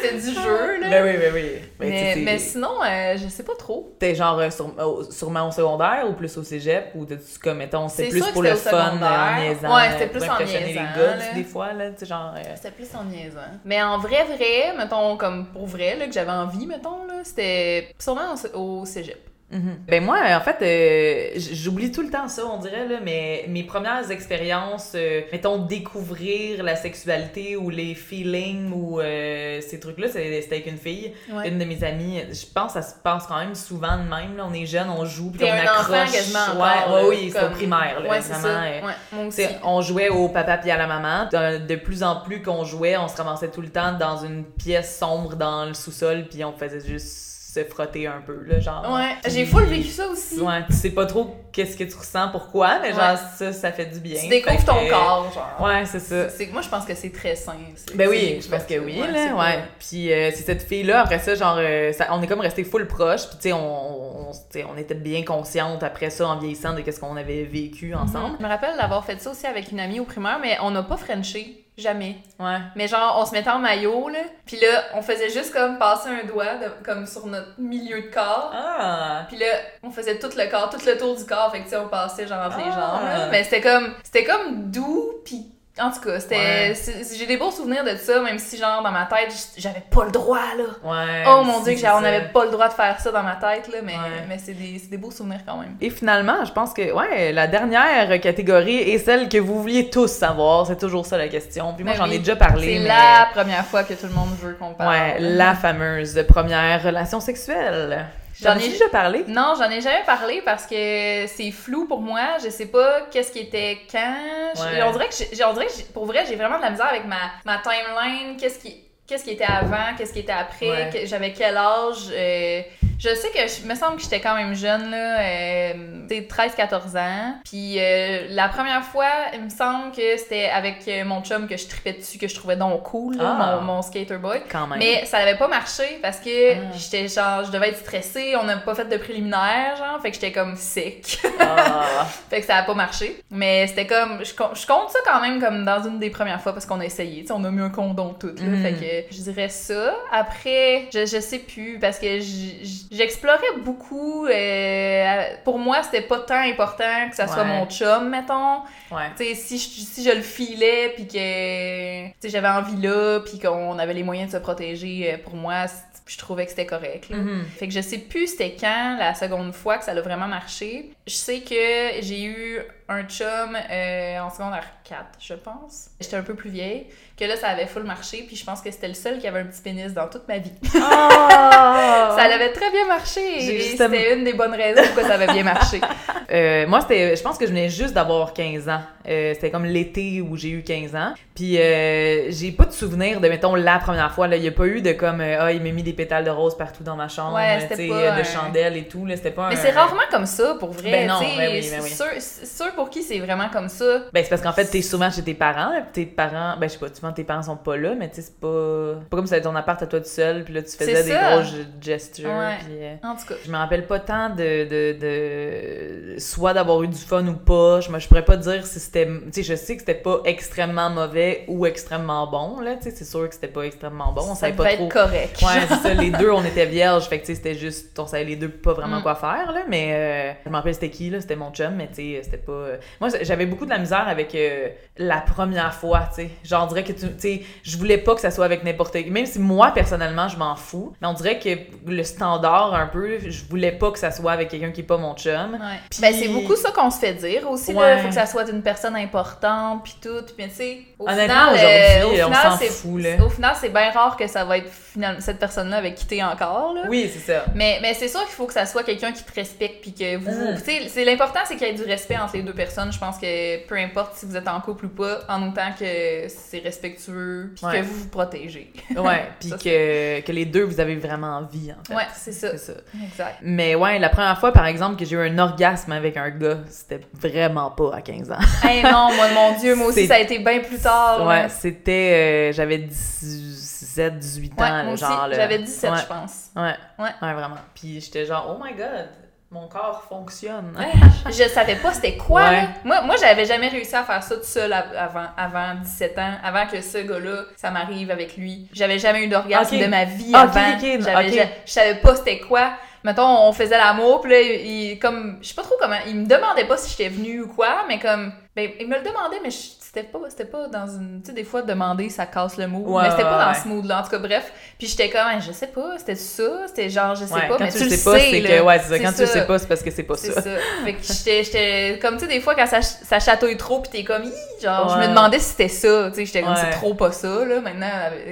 Tu c'était du jeu, là. Ben oui, ben oui. Ben, tu mais, sinon, euh, je sais pas trop. T'es genre euh, sur- sûrement au secondaire ou plus au cégep ou t'es-tu comme, mettons, c'est plus pour le fun, euh, en niaisant. Ouais, c'était plus en niaisant, les gars, là. des fois, là, tu genre... euh, C'était plus en niaisant. Mais en vrai, vrai, mettons, comme pour vrai, là, que j'avais envie, mettons, là, c'était sûrement au, au cégep. Mhm. Ben moi, en fait, euh, j'oublie tout le temps ça, on dirait, là, mais mes premières expériences, euh, mettons, découvrir la sexualité ou les feelings ou euh, ces trucs-là, c'est- c'était avec une fille, Ouais. une de mes amies. Je pense que ça se passe quand même souvent de même. Là. On est jeunes, on joue, puis on un accroche. quasiment ouais, encore, ouais, oui, c'est au primaire, là, vraiment. ça. euh, on jouait au papa puis à la maman. De, de plus en plus qu'on jouait, on se ramassait tout le temps dans une pièce sombre dans le sous-sol, puis on faisait juste se frotter un peu, là, genre. Ouais, j'ai full vécu ça aussi. Ouais, tu sais pas trop qu'est-ce que tu ressens, pourquoi, mais genre Ouais. ça, ça fait du bien. Tu découvres ton que- corps, genre. Ouais, c'est ça. C'est que moi, je pense que c'est très sain. Ben oui, je pense que oui, là, ouais. Puis euh, c'est cette fille-là, après ça, genre, euh, ça- on est comme resté full proche, puis tu sais, on, on, on était bien conscientes après ça, en vieillissant, de qu'est-ce qu'on avait vécu ensemble. Je me rappelle d'avoir fait ça aussi avec une amie au primaire, mais on n'a pas frenché. Jamais. Ouais. Mais genre, on se mettait en maillot, là. Puis là, on faisait juste comme passer un doigt de- comme sur notre milieu de corps. Ah! Puis là, on faisait tout le corps, tout le tour du corps. Fait que tu sais, on passait genre entre les Ah. jambes. là. Mais c'était comme, c'était comme doux, puis En tout cas, c'était. Ouais. J'ai des beaux souvenirs de ça, même si, genre, dans ma tête, j'avais pas le droit, là. Ouais. Oh mon dieu, que on n'avait pas le droit de faire ça dans ma tête, là, mais, Ouais. mais c'est des, des beaux souvenirs quand même. Et finalement, je pense que ouais, la dernière catégorie est celle que vous vouliez tous savoir. C'est toujours ça la question. Puis moi, Ben j'en oui. ai déjà parlé. C'est mais... la première fois que tout le monde veut qu'on parle. Ouais, la fameuse première relation sexuelle. J'en ai déjà parlé? Non, j'en ai jamais parlé parce que c'est flou pour moi. Je sais pas qu'est-ce qui était quand. Ouais. On dirait que, j'ai- on dirait que j'ai- pour vrai, j'ai vraiment de la misère avec ma, ma timeline. Qu'est-ce qui, qu'est-ce qui était avant, qu'est-ce qui était après, Ouais. que- j'avais quel âge? euh, je sais que je me semble que j'étais quand même jeune, là, euh, tu sais, 13-14 ans. Puis euh, la première fois, il me semble que c'était avec euh, mon chum que je tripais dessus, que je trouvais donc cool, là, Ah. mon, mon skater boy. Quand même. Mais ça n'avait pas marché parce que Ah. j'étais genre, je devais être stressée, on n'a pas fait de préliminaire, genre, fait que j'étais comme sick. Ah. fait que ça a pas marché. Mais c'était comme, je, je compte ça quand même comme dans une des premières fois parce qu'on a essayé, on a mis un condom tout, là. Mhm. Fait que je dirais ça. Après, je, je sais plus parce que j- j- j'explorais beaucoup. euh, pour moi, c'était pas tant important que ça soit mon chum, mettons. Ouais. Tu sais, si je, si je le filais, puis que j'avais envie là, puis qu'on avait les moyens de se protéger, euh, pour moi, je trouvais que c'était correct. là. Mhm. Fait que je sais plus c'était quand la seconde fois que ça a vraiment marché. Je sais que j'ai eu un chum euh, en secondaire 4, je pense. J'étais un peu plus vieille, que là, ça avait full marché, puis je pense que c'était le seul qui avait un petit pénis dans toute ma vie. Ah. Ça avait très bien marché, J'ai et justement- c'était une des bonnes raisons pourquoi ça avait bien marché. Euh, moi, c'était, je pense que je venais juste d'avoir 15 ans. Euh, c'était comme l'été où j'ai eu 15 ans. Puis euh, j'ai pas de souvenir de, mettons, la première fois. Il y a pas eu de comme, euh, ah, il m'a mis des pétales de rose partout dans ma chambre, Ouais, tu c'était sais, pas de un- chandelles et tout. Là, c'était pas Mais un- c'est rarement comme ça, pour vrai. Ben non, tu ben oui, ben oui. Ceux, ceux pour qui c'est vraiment comme ça, Ben, c'est parce qu'en fait, t'es souvent chez tes parents, là, tes parents, ben, je sais pas, tes parents sont pas là, mais tu sais, c'est pas, pas comme si t'avais ton appart à toi tout seul, puis là, tu faisais des grosses gestures, Ouais. euh, en tout cas. Je me rappelle pas tant de, de, de soit d'avoir eu du fun ou pas. Je, me- je pourrais pas dire si c'était. Tu sais, je sais que c'était pas extrêmement mauvais ou extrêmement bon, là. Tu sais, c'est sûr que c'était pas extrêmement bon. On ça savait pas trop. être correct. Ouais, c'est ça. Les deux, on était vierges. Fait que, tu sais, c'était juste. On savait les deux pas vraiment Mm. quoi faire, là. Mais euh, je me rappelle c'était qui, là. C'était mon chum, mais tu sais, c'était pas. euh, Moi, j'avais beaucoup de la misère avec euh, la première fois, tu sais. Genre, on dirait que tu. Sais, je voulais pas que ça soit avec n'importe qui. Même si moi, personnellement, je m'en fous. Mais on dirait que le standard, un peu, je voulais pas que ça soit avec quelqu'un qui est pas mon chum. Ouais. Puis- Ben, c'est beaucoup ça qu'on se fait dire aussi. Ouais. Il faut que ça soit une personne importante, puis tout. Puis, tu sais, au Honnêtement, final, euh, aujourd'hui, au on final, s'en c'est- fout, là. Au final, c'est bien rare que ça va être final- cette personne-là avec qui t'es encore. Là. Oui, c'est ça. Mais, mais c'est sûr qu'il faut que ça soit quelqu'un qui te respecte, puis que vous. C'est l'important, c'est qu'il y ait du respect entre les deux personnes. Je pense que peu importe si vous êtes en couple ou pas, en autant que c'est respectueux, puis Ouais. que vous vous protégez. Ouais, puis que, que les deux, vous avez vraiment envie, en fait. Ouais, c'est ça. C'est ça. Exact. Mais ouais, la première fois, par exemple, que j'ai eu un orgasme avec un gars, c'était vraiment pas à 15 ans. hey non, moi, mon Dieu, moi aussi, ça a été bien plus tard. Ouais, c'était... euh, j'avais 17, 18 ans, Ouais, moi genre. j'avais 17, ouais, je pense. Ouais, Ouais. ouais, vraiment. Puis j'étais genre, oh my god, mon corps fonctionne. Je savais pas c'était quoi. Ouais. Moi, moi j'avais jamais réussi à faire ça tout seul av- avant, avant 17 ans, avant que ce gars-là, ça m'arrive avec lui. J'avais jamais eu d'orgasme de ma vie Ok, avant. ok, J'avais ok. ja- Je savais pas c'était quoi. Mettons, on faisait l'amour, puis là, il, comme, je sais pas trop comment, il me demandait pas si j'étais venue ou quoi, mais comme, ben, il me le demandait, mais je- c'était pas, c'était pas dans une, tu sais, des fois, demander, ça casse le mood, Ouais, mais c'était pas ouais, dans ce mood-là, en tout cas, bref. Puis j'étais comme, je sais pas, c'était ça, c'était genre, je sais Ouais, pas, quand mais tu, tu le sais pas, sais, c'est là. que... Ouais, c'est ça. Quand tu le sais pas, c'est parce que c'est pas ça. ça. Fait que j'étais, j'étais comme, tu sais, des fois, quand ça, ça chatouille trop, pis t'es comme, Hi! genre, je me demandais si c'était ça. Tu sais, j'étais comme, c'est trop pas ça, là, maintenant,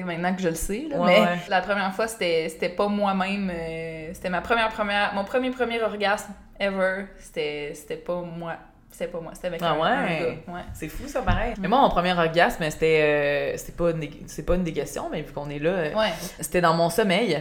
maintenant que je le sais, là. Mais la première fois, c'était, c'était pas moi-même, euh, c'était ma première, première, mon premier, premier orgasme ever. C'était, c'était pas moi. C'était pas moi, c'était avec Ah un, ouais? un gars. Ouais. C'est fou, ça, pareil. Mais moi, mon premier orgasme, c'était... euh, c'était pas, c'est pas une questions, mais vu qu'on est là... euh, Ouais. C'était dans mon sommeil.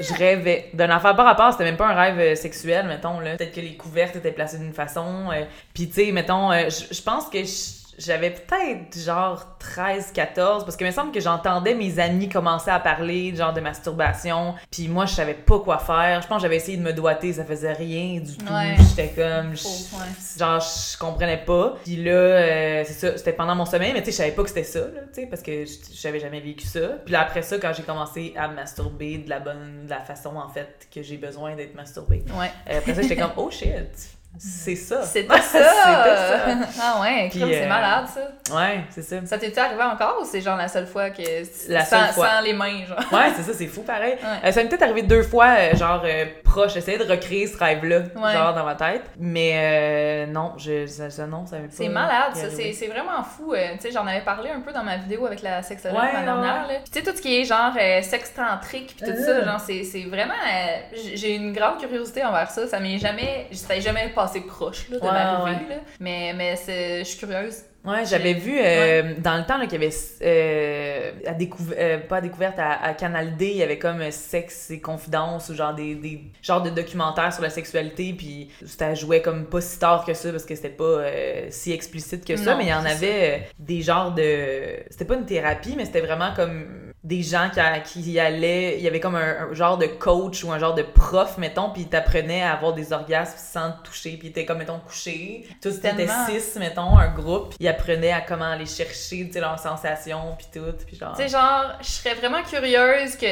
Je rêvais d'un affaire par rapport, c'était même pas un rêve euh, sexuel, mettons, là. Peut-être que les couvertes étaient placées d'une façon. euh, Puis, tu sais, mettons, euh, je je pense que je- j'avais peut-être genre 13, 14, parce que il me semble que j'entendais mes amis commencer à parler, genre de masturbation. Puis moi, je savais pas quoi faire. Je pense que j'avais essayé de me doiter, ça faisait rien du tout. Ouais. J'étais comme. je- ouais. Genre, je comprenais pas. Puis là, euh, c'est ça, c'était pendant mon sommeil, mais tu sais, je savais pas que c'était ça, là, tu sais, parce que je- j'avais jamais vécu ça. Puis là, après ça, quand j'ai commencé à me masturber de la bonne, de la façon, en fait, que j'ai besoin d'être masturbée, Ouais. euh, après ça, j'étais comme, oh shit, C'est ça. C'était ça! Ça. ah ouais, c'est euh, malade ça. Ouais, c'est ça. Ça t'est arrivé encore ou c'est genre la seule fois que. La sans, seule fois. sans les mains, genre? Ouais, c'est ça, c'est fou pareil. Ouais. Euh, ça m'est peut-être arrivé deux fois, euh, genre euh, proche, j'essayais de recréer ce rêve-là, Ouais. genre dans ma tête. Mais non, je, ça, ça, non, ça m'est pas. C'est malade, ça. C'est c'est vraiment fou. tu sais, j'en avais parlé un peu dans ma vidéo avec la sexologue Ouais, la dernière. là. Tu sais, tout ce qui est genre euh, sextantrique puis tout ça, genre, c'est vraiment... J'ai une grande curiosité envers ça. Ça m'est jamais... Ça jamais passé proche, là, de Ouais, m'arriver, ouais. Mais, mais je suis curieuse. Ouais, j'avais vu euh, dans le temps qu'il y avait euh, à découv- euh, pas à découverte à, à Canal D, il y avait comme euh, sexe et confidence ou genre des, des genres de documentaires sur la sexualité puis ça jouait comme pas si tard que ça parce que c'était pas si explicite que ça, Non, mais il y en avait des genres de c'était pas une thérapie mais c'était vraiment comme des gens qui, qui y allaient, il y avait comme un, un genre de coach ou un genre de prof, mettons, puis il t'apprenait à avoir des orgasmes sans te toucher, puis il était comme, mettons, couché. Tous Tellement. six, mettons, un groupe, puis il apprenait à comment aller chercher, tu sais, leurs sensations, puis tout, puis genre... Tu sais, genre, je serais vraiment curieuse que...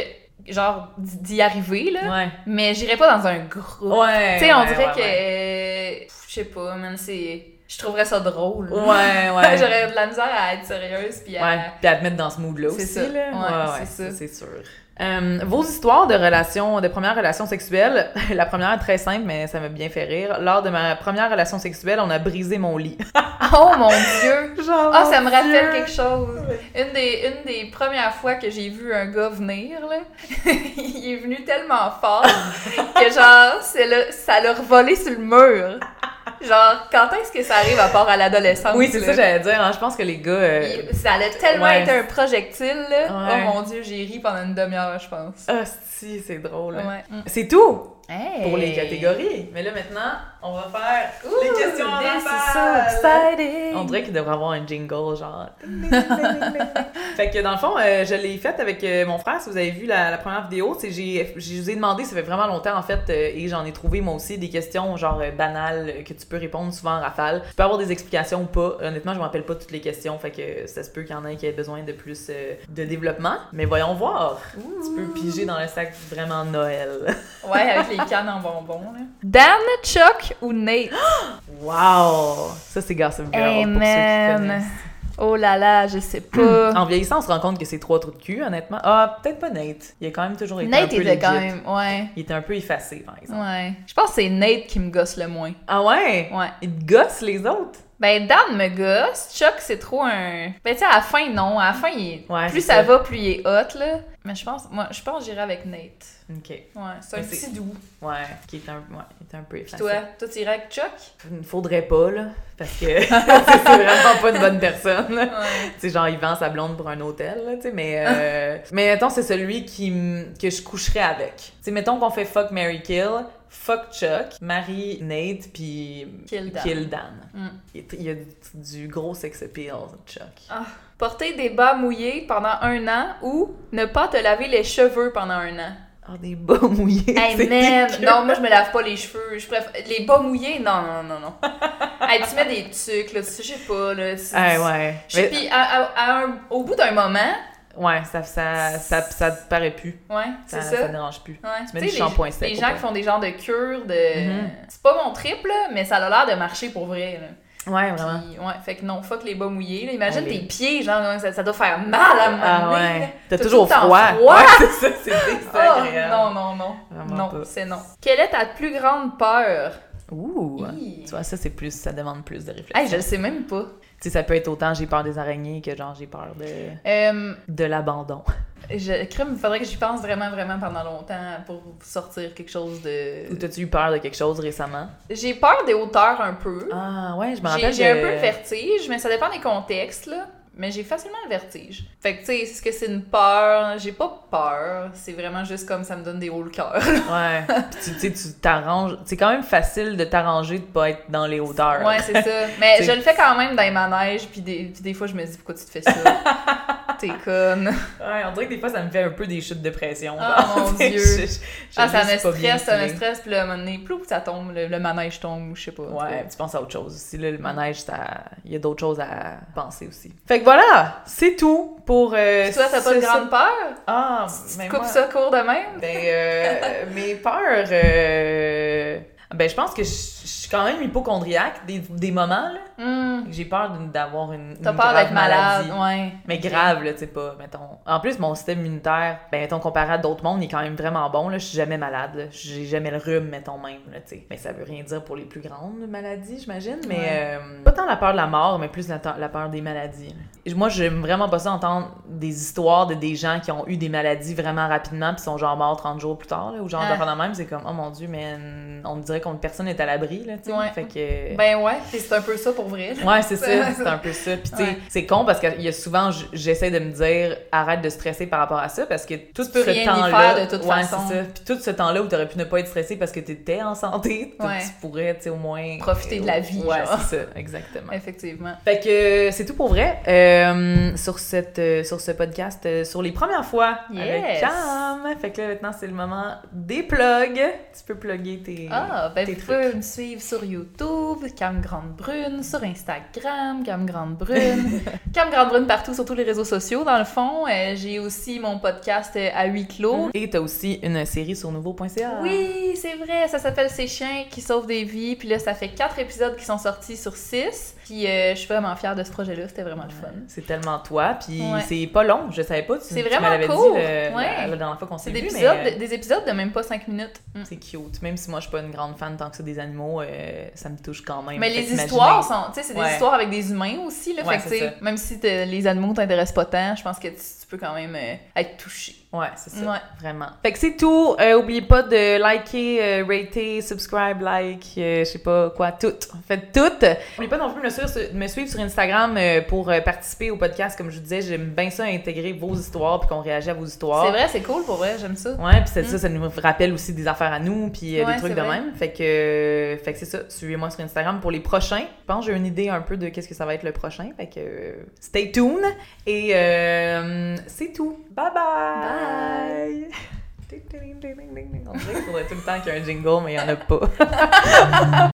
Genre, d'y arriver, là. Ouais. Mais j'irais pas dans un groupe. Ouais. Tu sais, on ouais, dirait que... euh, Je sais pas, man, c'est... Je trouverais ça drôle. Ouais, ouais. J'aurais de la misère à être sérieuse puis à... Ouais, puis à te mettre dans ce mood-là C'est aussi, ça. là. Ouais, c'est ça. c'est sûr. Euh, vos histoires de relations, de première relation sexuelle, la première est très simple, mais ça m'a bien fait rire. Lors de ma première relation sexuelle, on a brisé mon lit. Oh mon dieu! Ah, ça me rappelle quelque chose. Une des, une des premières fois que j'ai vu un gars venir, là, il est venu tellement fort que genre, c'est le- ça l'a revolé sur le mur. Genre, quand est-ce que ça arrive à part à l'adolescence? Oui, c'est ça, j'allais dire. hein. Je pense que les gars. euh, Ça allait tellement Ouais. être un projectile, là. Ouais. Oh mon dieu, j'ai ri pendant une demi-heure, je pense. Ah, si, c'est drôle. Ouais. Mm. C'est tout? Hey. pour les catégories. Mais là, maintenant, on va faire les Ouh, questions en so. On dirait qu'il devrait avoir un jingle, genre. fait que dans le fond, euh, je l'ai faite avec euh, mon frère. Si vous avez vu la, la première vidéo, c'est j'ai, je vous ai demandé, ça fait vraiment longtemps en fait, euh, et j'en ai trouvé moi aussi des questions genre banales que tu peux répondre souvent en rafale. Tu peux avoir des explications ou pas. Honnêtement, je me rappelle pas toutes les questions, fait que ça se peut qu'il y en ait qui aient besoin de plus de développement. Mais voyons voir. Tu peux piger dans le sac vraiment Noël. Ouais, avec les cannes en bonbons, là. Dan, Chuck ou Nate? wow! Ça, c'est Gossip Girl Hey, pour ceux qui connaissent. Oh là là, je sais pas. En vieillissant, on se rend compte que c'est trois trous de cul, honnêtement. Ah, peut-être pas Nate. Il a quand même toujours été un Nate peu était legit. quand même, ouais. Il était un peu effacé, par exemple. Ouais. Je pense que c'est Nate qui me gosse le moins. Ah ouais? Ouais. Il te gosse les autres? Ben, Dan me gosse. Chuck, c'est trop un. Ben, tu sais, à la fin, non. À la fin, il est- Ouais, plus ça, ça. va, plus il est hot, là. Mais je pense, moi, je pense que j'irais avec Nate. Ok. Ouais, c'est un petit doux. Ouais, qui est un, ouais, est un peu effacé. toi, toi, tu irais avec Chuck? Il ne faudrait pas, là. Parce que c'est vraiment pas une bonne personne. Ouais. Tu sais, genre, il vend sa blonde pour un hôtel, là, tu sais, mais... euh, mais mettons, c'est celui qui m- que je coucherais avec. Tu sais, mettons qu'on fait fuck, Mary kill, fuck Chuck, Marie Nate, puis Kill Dan. kill Dan. Mm. Il, y a du, gros sex appeal, Chuck. Porter des bas mouillés pendant un an ou ne pas te laver les cheveux pendant un an. Ah, des bas mouillés. Hey man, non, moi je me lave pas les cheveux. Je préfère... Les bas mouillés, non, non, non, non. hey, tu mets des trucs, là, tu sais, je sais pas, là. tu- Ah, ouais. Mais- Puis à- à- à un- au bout d'un moment, ouais, ça, ça, ça, ça te paraît plus. ouais, Ça, c'est ça ça. dérange plus. Ouais. Tu mets du les- shampoing sec Les gens qui font des genres de cures de. Mhm. C'est pas mon trip, là, mais ça a l'air de marcher pour vrai, là. Ouais, vraiment. Puis, ouais, fait que non, fuck les bas mouillés. Là. Imagine tes pieds, genre, ça, ça doit faire mal à Ah ouais. T'as toujours tout froid. froid. Ouais, c'est ça, c'est Oh, désagréable. non, non, non. Vraiment non, c'est non. Quelle est ta plus grande peur? Ouh. Hi. Tu vois, ça, c'est plus, ça demande plus de réflexion. Hey, je le sais même pas. Tu sais, ça peut être autant j'ai peur des araignées que genre j'ai peur de, Euh, de l'abandon. je crime, faudrait que j'y pense vraiment, vraiment pendant longtemps pour sortir quelque chose Ou de. t'as-tu eu peur de quelque chose récemment? J'ai peur des hauteurs un peu. Ah, ouais, je me rappelle. j'ai un peu le vertige, mais ça dépend des contextes, là. Mais j'ai facilement le vertige. Fait que, tu sais, est-ce que c'est une peur? J'ai pas peur. C'est vraiment juste comme ça me donne des hauts le cœur. Ouais. Puis tu sais, tu t'arranges. C'est quand même facile de t'arranger de pas être dans les hauteurs. Ouais, c'est ça. Mais je le fais quand même dans les manèges, puis des, puis des fois, je me dis, pourquoi tu te fais ça? T'es conne. Ouais, on dirait que des fois, ça me fait un peu des chutes de pression. Ah, genre. mon Dieu. je- je- Ah, ça me stresse, ça me stresse, puis un moment ploup, ça tombe, le, le manège tombe, je sais pas. Ouais, tu penses à autre chose aussi. Là, le manège, il y a d'autres choses à penser aussi. Fait que voilà, c'est tout pour. Euh, toi, t'as pas de grande peur? Ah, Tu mais te coupes moi- ça court de même? Ben, euh, mes peurs. euh, Ben, je pense que je, quand même hypochondriaque des, des moments, là. Hmm. J'ai peur d'avoir une. T'as peur d'être malade, ouais. Mais grave, là, tu sais pas, mettons. En plus, mon système immunitaire, ben, mettons, comparé à d'autres mondes, il est quand même vraiment bon, là. Je suis jamais malade. J'ai jamais le rhume, mettons, même, là, tu sais. Mais ça veut rien dire pour les plus grandes maladies, j'imagine. Mais Ouais. euh, pas tant la peur de la mort, mais plus la, la peur des maladies. là. Moi, j'aime vraiment pas ça entendre des histoires de des gens qui ont eu des maladies vraiment rapidement puis sont genre morts 30 jours plus tard, là, ou genre Ah. de même. C'est comme, oh mon dieu, mais on dirait qu'on personne n'est à l'abri, là, tu sais. Ouais. Fait que. Ben ouais, c'est un peu ça pour vrai. là. Ouais, c'est ça, c'est un peu ça. Puis tu sais, Ouais. c'est con parce qu'il y a souvent, j'essaie de me dire, arrête de stresser par rapport à ça parce que tout ce temps-là, de toute ouais, façon. ça. Puis tout ce temps-là où t'aurais pu ne pas être stressé parce que t'étais en santé, tu- Ouais. tu pourrais, tu sais, au moins Profiter de la vie, Ouais, c'est ça, exactement. Effectivement. Fait que euh, c'est tout pour vrai euh, sur cette euh, sur ce podcast euh, sur les premières fois avec Yes. Cam. Fait que là maintenant c'est le moment des plugs. Tu peux plugger tes Ah, ben tes vous trucs. pouvez me suivre sur YouTube, Cam Grande Brune, sur Instagram, Cam Grande Brune, Cam Grande Brune partout sur tous les réseaux sociaux dans le fond. Euh, J'ai aussi mon podcast euh, à huis clos. Et t'as aussi une série sur nouveau.ca. Oui, c'est vrai, ça s'appelle Ces chiens qui sauvent des vies. Puis là, ça fait quatre épisodes qui sont sortis sur six. Puis euh, je suis vraiment fière de ce projet-là, c'était vraiment le fun. C'est tellement toi, puis Ouais. c'est pas long, je savais pas. Tu, C'est vraiment court, dit le- ouais. la, dernière fois qu'on s'est des vu, épisodes, mais euh, des épisodes de même pas cinq minutes. Mm. c'est cute. Même si moi je suis pas une grande fan tant que ça des animaux, euh, ça me touche quand même. Mais les histoires sont, tu sais, c'est des Ouais. histoires avec des humains aussi, là. Fait que, même si les animaux t'intéressent pas tant, je pense que tu, tu peux quand même euh, être touché. Ouais, c'est ça. Ouais. Vraiment. Fait que c'est tout. Euh, oubliez pas de liker, euh, rater, subscribe, like, euh, je sais pas quoi, tout. Faites tout. Oubliez pas non plus de me suivre sur, Instagram euh, pour euh, participer au podcast. Comme je vous disais, j'aime bien ça intégrer vos histoires puis qu'on réagit à vos histoires. C'est vrai, c'est cool pour vrai, j'aime ça. Ouais, puis c'est Mm. ça, ça nous rappelle aussi des affaires à nous, puis euh, Ouais, des trucs de vrai. même. Fait que, fait que c'est ça. Suivez-moi sur Instagram pour les prochains. Je pense que j'ai une idée un peu de qu'est-ce que ça va être le prochain. Fait que, stay tuned. Et c'est tout. Bye bye. On dirait qu'il faudrait tout le temps qu'il y ait un jingle, mais il n'y en a pas.